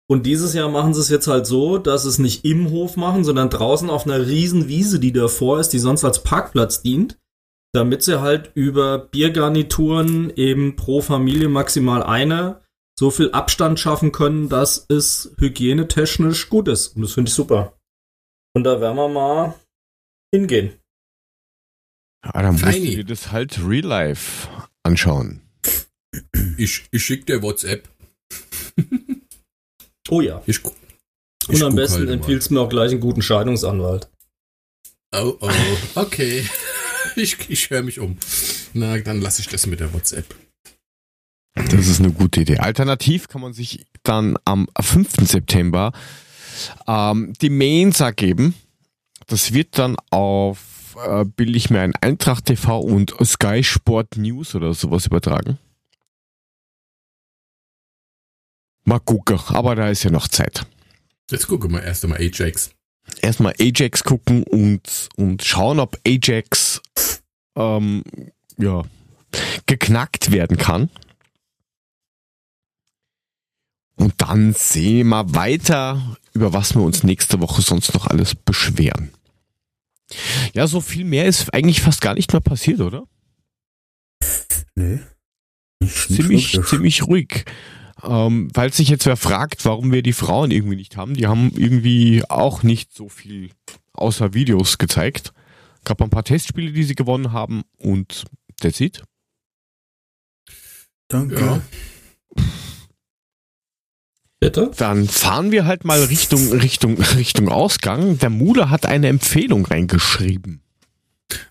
Und dieses Jahr machen sie es jetzt halt so, dass sie es nicht im Hof machen, sondern draußen auf einer riesen Wiese, die davor ist, die sonst als Parkplatz dient, damit sie halt über Biergarnituren eben pro Familie maximal eine so viel Abstand schaffen können, dass es hygienetechnisch gut ist. Und das finde ich super. Und da werden wir mal hingehen. Ja, dann musst du Feini. dir das halt real life anschauen. Ich, ich schick dir WhatsApp. Oh ja. Ich, ich Und am besten halt empfiehlst du mir auch gleich einen guten Scheidungsanwalt. Oh, oh, okay. Ich, ich höre mich um. Na, dann lasse ich das mit der WhatsApp. Das ist eine gute Idee. Alternativ kann man sich dann am 5. September ähm, die Mensa geben. Das wird dann auf, äh, bilde ich mir ein Eintracht TV und Sky Sport News oder sowas übertragen. Mal gucken, aber da ist ja noch Zeit. Jetzt gucken wir erst einmal Ajax. Erstmal Ajax gucken und, und schauen, ob Ajax ähm, ja, geknackt werden kann. Und dann sehen wir weiter, über was wir uns nächste Woche sonst noch alles beschweren. Ja, so viel mehr ist eigentlich fast gar nicht mehr passiert, oder? Nö. Nicht, nicht Ziemlich, wirklich. ziemlich ruhig. Ähm, falls sich jetzt wer fragt, warum wir die Frauen irgendwie nicht haben, die haben irgendwie auch nicht so viel außer Videos gezeigt. Gab ein paar Testspiele, die sie gewonnen haben und that's it. Danke. Ja. Bitte? Dann fahren wir halt mal Richtung, Richtung, Richtung Ausgang. Der Mule hat eine Empfehlung reingeschrieben.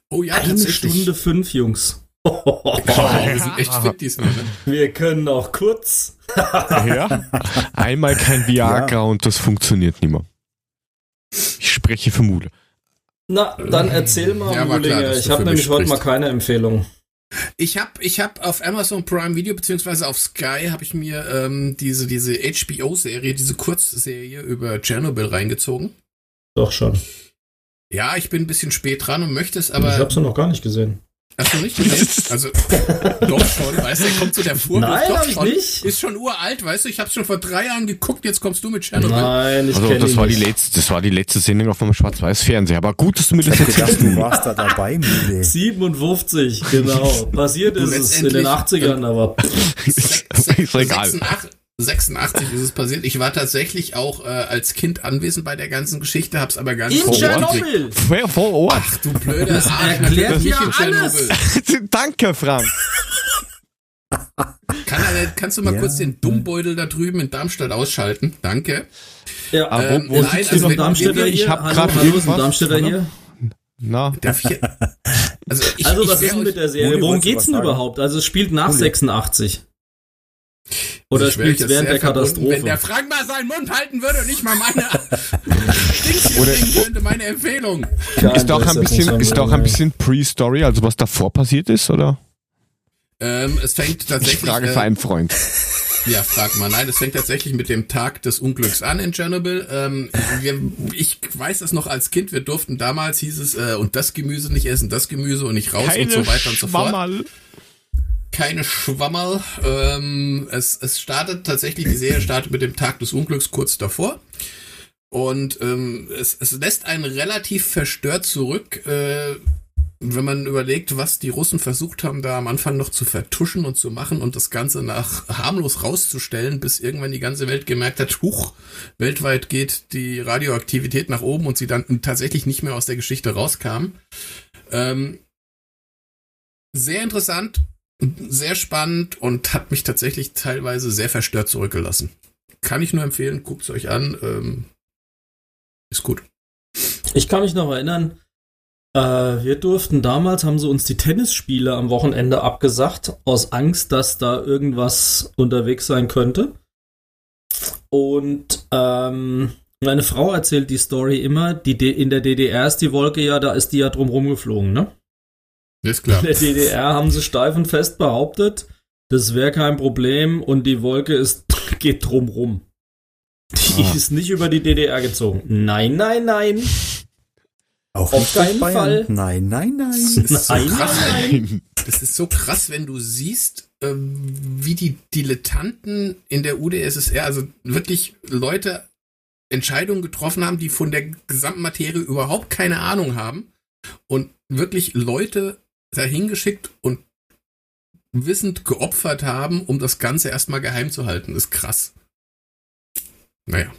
Oh ja, Eine. Stunde fünf, Jungs. Oh, wir sind echt fit diesmal. Ne? Wir können auch kurz. Ja. Einmal kein Viagra Ja. und das funktioniert nicht mehr. Ich spreche für Mule. Na, dann erzähl mal, Ja, Mulinger. Ich habe nämlich heute mal keine Empfehlung. Ich habe ich hab auf Amazon Prime Video beziehungsweise auf Sky habe ich mir ähm, diese diese HBO-Serie, diese Kurzserie über Tschernobyl reingezogen. Doch schon. Ja, ich bin ein bisschen spät dran und möchte es ich aber. habe sie noch gar nicht gesehen. Hast du nicht gesehen? Also doch schon, weißt du, kommt so der Vorwurf. Nein, doch hab ich schon. nicht. Ist schon uralt, weißt du, ich habe schon vor drei Jahren geguckt, jetzt kommst du mit Tschernobyl. Nein, ich Also kenne das ihn war die nicht. letzte, das war die letzte Sendung auf meinem Schwarz-Weiß-Fernseher. Aber gut, dass du mir das gedacht, erzählst. du warst da dabei, Mule. 57, genau. Passiert ist es in den letztendlich- 80ern, aber ist egal. 86, 86 ist es passiert. Ich war tatsächlich auch äh, als Kind anwesend bei der ganzen Geschichte, hab's aber gar nicht in vor Ort gekriegt. Tschernobyl. Vor, vor Ort. Ach du blöder Das Arsch, erklärt ja in Tschernobyl. Danke, Frank. Kann er, kannst du mal Ja. kurz den Dummbeutel da drüben in Darmstadt ausschalten? Danke. Ja, Aber Ähm, wo, wo nein, also noch wenn- Darmstädter wenn- ich hier? hab grad hallo, ist ein Darmstädter oder? hier? Na, Darf ich hier, also ich, Also, ich was wär ist denn mit der Serie? Worum geht's was denn überhaupt? Also, es spielt nach Uli. 86. Oder Ich jetzt während der verbunden, Katastrophe? Wenn der Frank mal seinen Mund halten würde und nicht mal meine bringen könnte, meine Empfehlung. Ist doch ein bisschen, ist doch ein bisschen Pre-Story, also was davor passiert ist, oder? Ähm, es fängt Ich tatsächlich. frage äh, für einen Freund. Ja, frag mal. Nein, es fängt tatsächlich mit dem Tag des Unglücks an in Tschernobyl. Ähm, wir, ich weiß das noch als Kind. Wir durften damals, hieß es, äh, und das Gemüse nicht essen, das Gemüse und nicht raus und so weiter und so fort. Schwammerl. Keine Schwammerl. Ähm, es, es startet tatsächlich, die Serie startet mit dem Tag des Unglücks kurz davor. Und ähm, es, es lässt einen relativ verstört zurück, äh, wenn man überlegt, was die Russen versucht haben, da am Anfang noch zu vertuschen und zu machen und das Ganze nach harmlos rauszustellen, bis irgendwann die ganze Welt gemerkt hat, huch, weltweit geht die Radioaktivität nach oben und sie dann tatsächlich nicht mehr aus der Geschichte rauskam. Ähm, sehr interessant, sehr spannend und hat mich tatsächlich teilweise sehr verstört zurückgelassen. Kann ich nur empfehlen, guckt es euch an. Ähm, ist gut. Ich kann mich noch erinnern, äh, wir durften damals, haben sie uns die Tennisspiele am Wochenende abgesagt, aus Angst, dass da irgendwas unterwegs sein könnte. Und ähm, meine Frau erzählt die Story immer, die D in der DDR ist die Wolke ja, da ist die ja drum rumgeflogen, ne? Ist klar. In der DDR haben sie steif und fest behauptet, das wäre kein Problem und die Wolke ist, geht drum rum. Die Ah. ist nicht über die DDR gezogen. Nein, nein, nein. Auch Auf keinen Bayern. Fall. Nein, nein, Das nein. ist so Nein, krass, nein. Das ist so krass, wenn du siehst, ähm, wie die Dilettanten in der UdSSR, also wirklich Leute Entscheidungen getroffen haben, die von der gesamten Materie überhaupt keine Ahnung haben und wirklich Leute dahingeschickt und wissend geopfert haben, um das Ganze erstmal geheim zu halten. Das ist krass. Naja.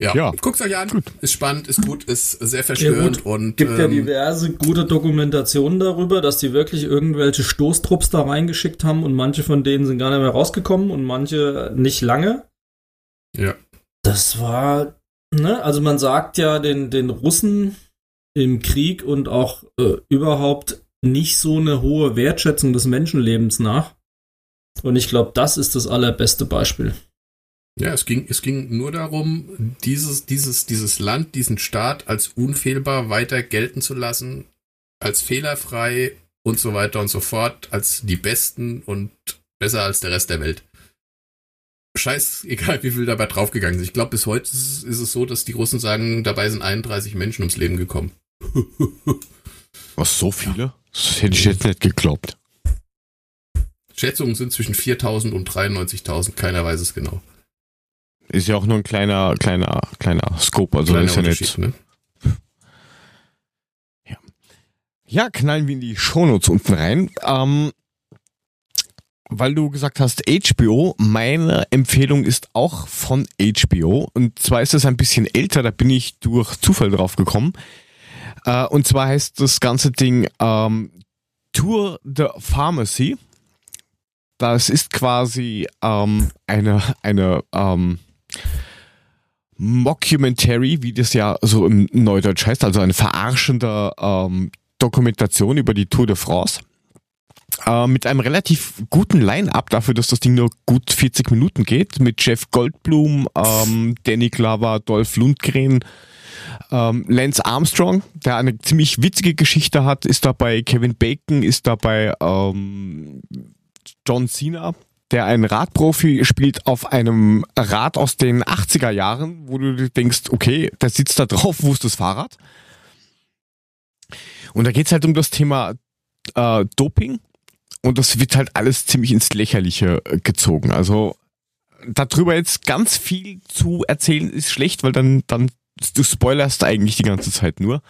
Ja, Ja. guckt's euch an. Gut. Ist spannend, ist gut, ist sehr verstörend und gibt ja ähm, diverse gute Dokumentationen darüber, dass die wirklich irgendwelche Stoßtrupps da reingeschickt haben und manche von denen sind gar nicht mehr rausgekommen und manche nicht lange. Ja. Das war, ne, also man sagt ja den, den Russen im Krieg und auch äh, überhaupt nicht so eine hohe Wertschätzung des Menschenlebens nach. Und ich glaube, das ist das allerbeste Beispiel. Ja, es ging, es ging nur darum, dieses, dieses, dieses Land, diesen Staat als unfehlbar weiter gelten zu lassen, als fehlerfrei und so weiter und so fort, als die Besten und besser als der Rest der Welt. Scheiß, egal wie viel dabei draufgegangen sind. Ich glaube, bis heute ist, ist es so, dass die Russen sagen, dabei sind 31 Menschen ums Leben gekommen. Was, so viele? Das hätte ich jetzt nicht geglaubt. Schätzungen sind zwischen 4000 und 93.000, keiner weiß es genau. Ist ja auch nur ein kleiner, kleiner, kleiner Scope, also Kleiner ist ja nicht. ne? Ja, knallen wir in die Shownotes unten rein. Ähm, weil du gesagt hast HBO, meine Empfehlung ist auch von HBO. Und zwar ist es ein bisschen älter, da bin ich durch Zufall drauf gekommen. Äh, und zwar heißt das ganze Ding ähm, Tour the Pharmacy. Das ist quasi ähm, eine, eine ähm, Mockumentary, wie das ja so im Neudeutsch heißt, also eine verarschende ähm, Dokumentation über die Tour de France. Äh, mit einem relativ guten Line-Up dafür, dass das Ding nur gut 40 Minuten geht. Mit Jeff Goldblum, ähm, Danny Glover, Dolph Lundgren, ähm, Lance Armstrong, der eine ziemlich witzige Geschichte hat, ist dabei. Kevin Bacon ist dabei. Ähm, John Cena, der ein Radprofi spielt auf einem Rad aus den 80er Jahren, wo du denkst, okay, der sitzt da drauf, wo ist das Fahrrad? Und da geht's halt um das Thema äh, Doping und das wird halt alles ziemlich ins Lächerliche äh, gezogen. Also darüber jetzt ganz viel zu erzählen ist schlecht, weil dann, dann du spoilerst eigentlich die ganze Zeit nur.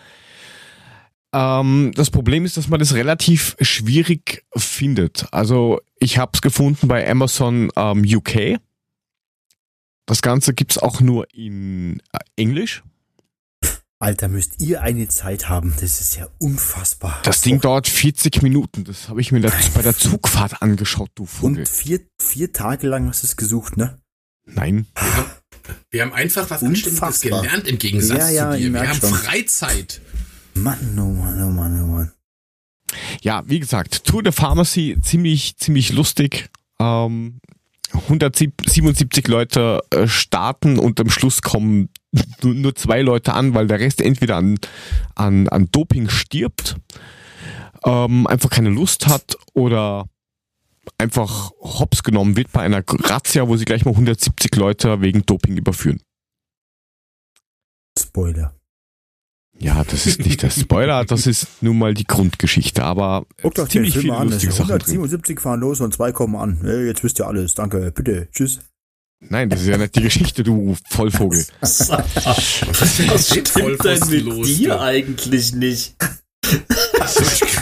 Ähm, das Problem ist, dass man das relativ schwierig findet. Also ich habe es gefunden bei Amazon ähm, UK. Das Ganze gibt's auch nur in äh, Englisch. Alter, müsst ihr eine Zeit haben. Das ist ja unfassbar. Das Ding dauert 40 Minuten. Das habe ich mir bei der Zugfahrt angeschaut, du Vogel. Und vier, vier Tage lang hast du es gesucht, ne? Nein. Wir haben einfach was Unfassbar. Anständiges gelernt im Gegensatz Ja, ja, zu dir. Wir haben schon. Freizeit. Mann, oh Mann, oh Mann, oh Mann. ja, wie gesagt, Tour de Pharmacy, ziemlich, ziemlich lustig. Ähm, 177 Leute äh, starten und am Schluss kommen nur, nur zwei Leute an, weil der Rest entweder an, an, an Doping stirbt, ähm, einfach keine Lust hat oder einfach hops genommen wird bei einer Razzia, wo sie gleich mal 170 Leute wegen Doping überführen. Spoiler. Ja, das ist nicht der Spoiler, das ist nun mal die Grundgeschichte, aber Guckt euch ziemlich viele an. lustige Sachen drin. 177 fahren los und zwei kommen an. Hey, jetzt wisst ihr alles. Danke. Bitte. Tschüss. Nein, das ist ja nicht die Geschichte, du Vollvogel. Was Was stimmt denn mit dir eigentlich nicht?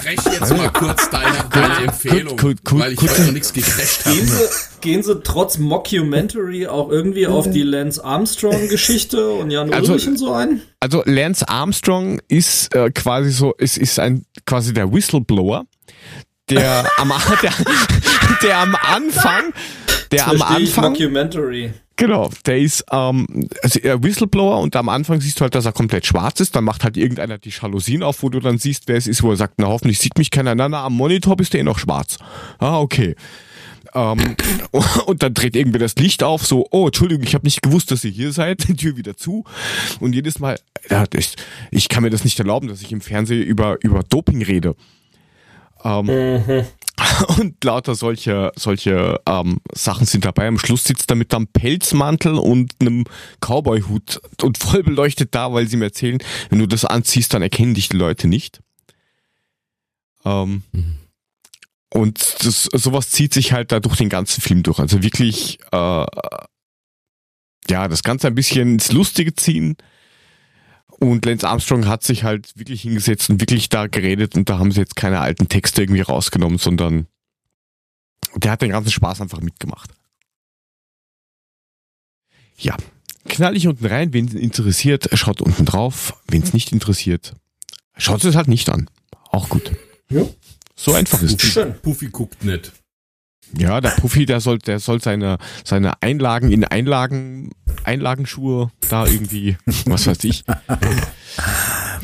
Also ich crash jetzt mal kurz deine, deine Empfehlung, Gut, gut, weil ich heute noch nichts gecrashed Gehen habe. sie, gehen sie trotz Mockumentary auch irgendwie auf die Lance Armstrong-Geschichte und Jan Also- Ulrich und so ein? Also Lance Armstrong ist äh, quasi so, es ist ein quasi der Whistleblower, der am der, der am Anfang, der am Versteh ich Anfang, Mockumentary. Genau, der ist ähm, also er Whistleblower und am Anfang siehst du halt, dass er komplett schwarz ist, dann macht halt irgendeiner die Jalousien auf, wo du dann siehst, wer es ist, wo er sagt, na hoffentlich sieht mich keiner, na, na am Monitor bist du eh noch schwarz. Ah, okay. Ähm, und dann dreht irgendwer das Licht auf, so, oh, Entschuldigung, ich habe nicht gewusst, dass ihr hier seid, die Tür wieder zu. Und jedes Mal, ja, das, ich kann mir das nicht erlauben, dass ich im Fernsehen über, über Doping rede. Ähm, Und lauter solche, solche ähm, Sachen sind dabei. Am Schluss sitzt er mit einem Pelzmantel und einem Cowboy-Hut und voll beleuchtet da, weil sie mir erzählen, wenn du das anziehst, dann erkennen dich die Leute nicht. Ähm, Und das, sowas zieht sich halt da durch den ganzen Film durch. Also wirklich, äh, ja, das Ganze ein bisschen ins Lustige ziehen. Und Lance Armstrong hat sich halt wirklich hingesetzt und wirklich da geredet und da haben sie jetzt keine alten Texte irgendwie rausgenommen, sondern der hat den ganzen Spaß einfach mitgemacht. Ja, knall ich unten rein, wen es interessiert, schaut unten drauf, wen es nicht interessiert, schaut es halt nicht an. Auch gut. Ja. So einfach ist es. Schön. Puffy guckt nicht. Ja, der Profi, der soll, der soll seine, seine Einlagen in Einlagen, Einlagenschuhe da irgendwie, was weiß ich.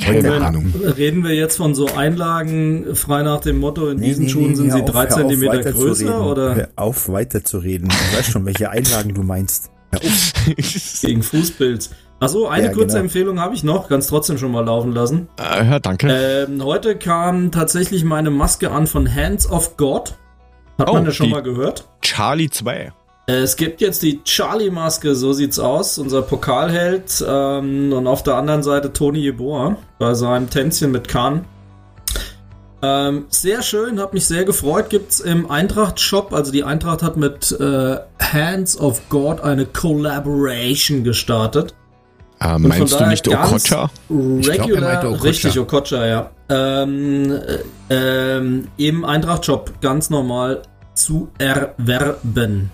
Keine Moment, Ahnung. Reden wir jetzt von so Einlagen frei nach dem Motto, in Nee, diesen nee, Schuhen nee, sind sie auf, drei Zentimeter weiter zu größer reden. oder Hör auf, weiterzureden. Du weißt schon, welche Einlagen du meinst. Gegen Fußpilz? Achso, eine Ja, kurze genau. Empfehlung habe ich noch, ganz trotzdem schon mal laufen lassen. äh, ja, danke. Ähm, heute kam tatsächlich meine Maske an von Hands of God. Hat Oh, man ja schon mal gehört. Charlie 2. Äh, Es gibt jetzt die Charlie-Maske, so sieht's aus, unser Pokalheld. Ähm, und auf der anderen Seite Toni Jeboa bei seinem Tänzchen mit Kahn. Ähm, sehr schön, hat mich sehr gefreut. Gibt's im Eintracht-Shop. Also die Eintracht hat mit äh, Hands of God eine Collaboration gestartet. Äh, meinst du nicht Okocha? Ich glaub, Regular, meinte Okocha. richtig, Okocha, ja. Ähm, äh, ähm, Im Eintracht-Shop ganz normal zu erwerben.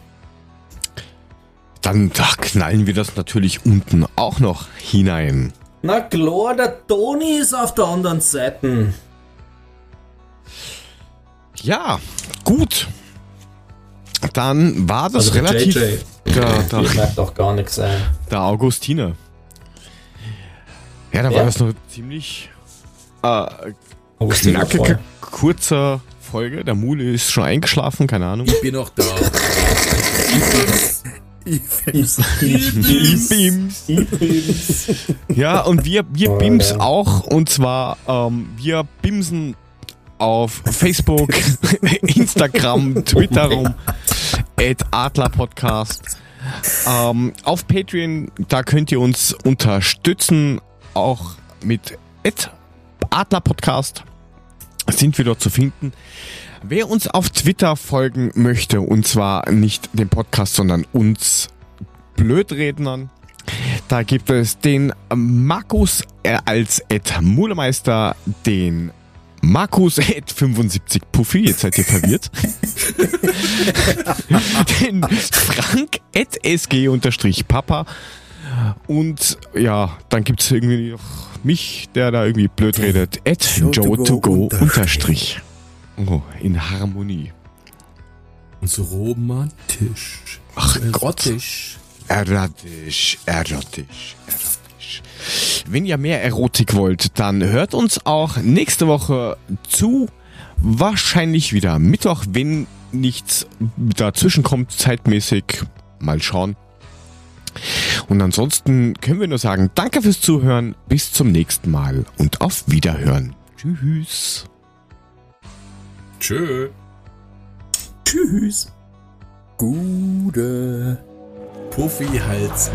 Dann da knallen wir das natürlich unten auch noch hinein. Na klar, der Toni ist auf der anderen Seite. Ja, gut. Dann war das Also der relativ JJ. der, der, nichts, ey. der Augustine. Ja, da Ja. war das noch ziemlich äh, knackige, kurzer Folge. Der Mule ist schon eingeschlafen, keine Ahnung. Ich bin noch da. Bims. Ja, und wir, wir Oh, Bims auch. Und zwar, ähm, wir bimsen auf Facebook, Instagram, Twitter rum, at Adler Podcast. Ähm, auf Patreon, da könnt ihr uns unterstützen, auch mit Adler Podcast sind wir dort zu finden. Wer uns auf Twitter folgen möchte, und zwar nicht dem Podcast, sondern uns Blödrednern, da gibt es den Markus äh, als Ed Mulemeister, den Markus Ed 75 Puffy, jetzt seid ihr verwirrt. den Frank Ed SG unterstrich Papa. Und ja, dann gibt's irgendwie noch mich, der da irgendwie blöd redet. Ed Joe Joe to to go go unterstrich. unterstrich. Oh, in Harmonie. Und so romantisch. Ach so Gott. erotisch. Erotisch, erotisch, erotisch. Wenn ihr mehr Erotik wollt, dann hört uns auch nächste Woche zu wahrscheinlich wieder Mittwoch, wenn nichts dazwischen kommt, zeitmäßig. Mal schauen. Und ansonsten können wir nur sagen, danke fürs Zuhören, bis zum nächsten Mal und auf Wiederhören. Tschüss. Tschö. Tschüss. Gute. Puffy Hals.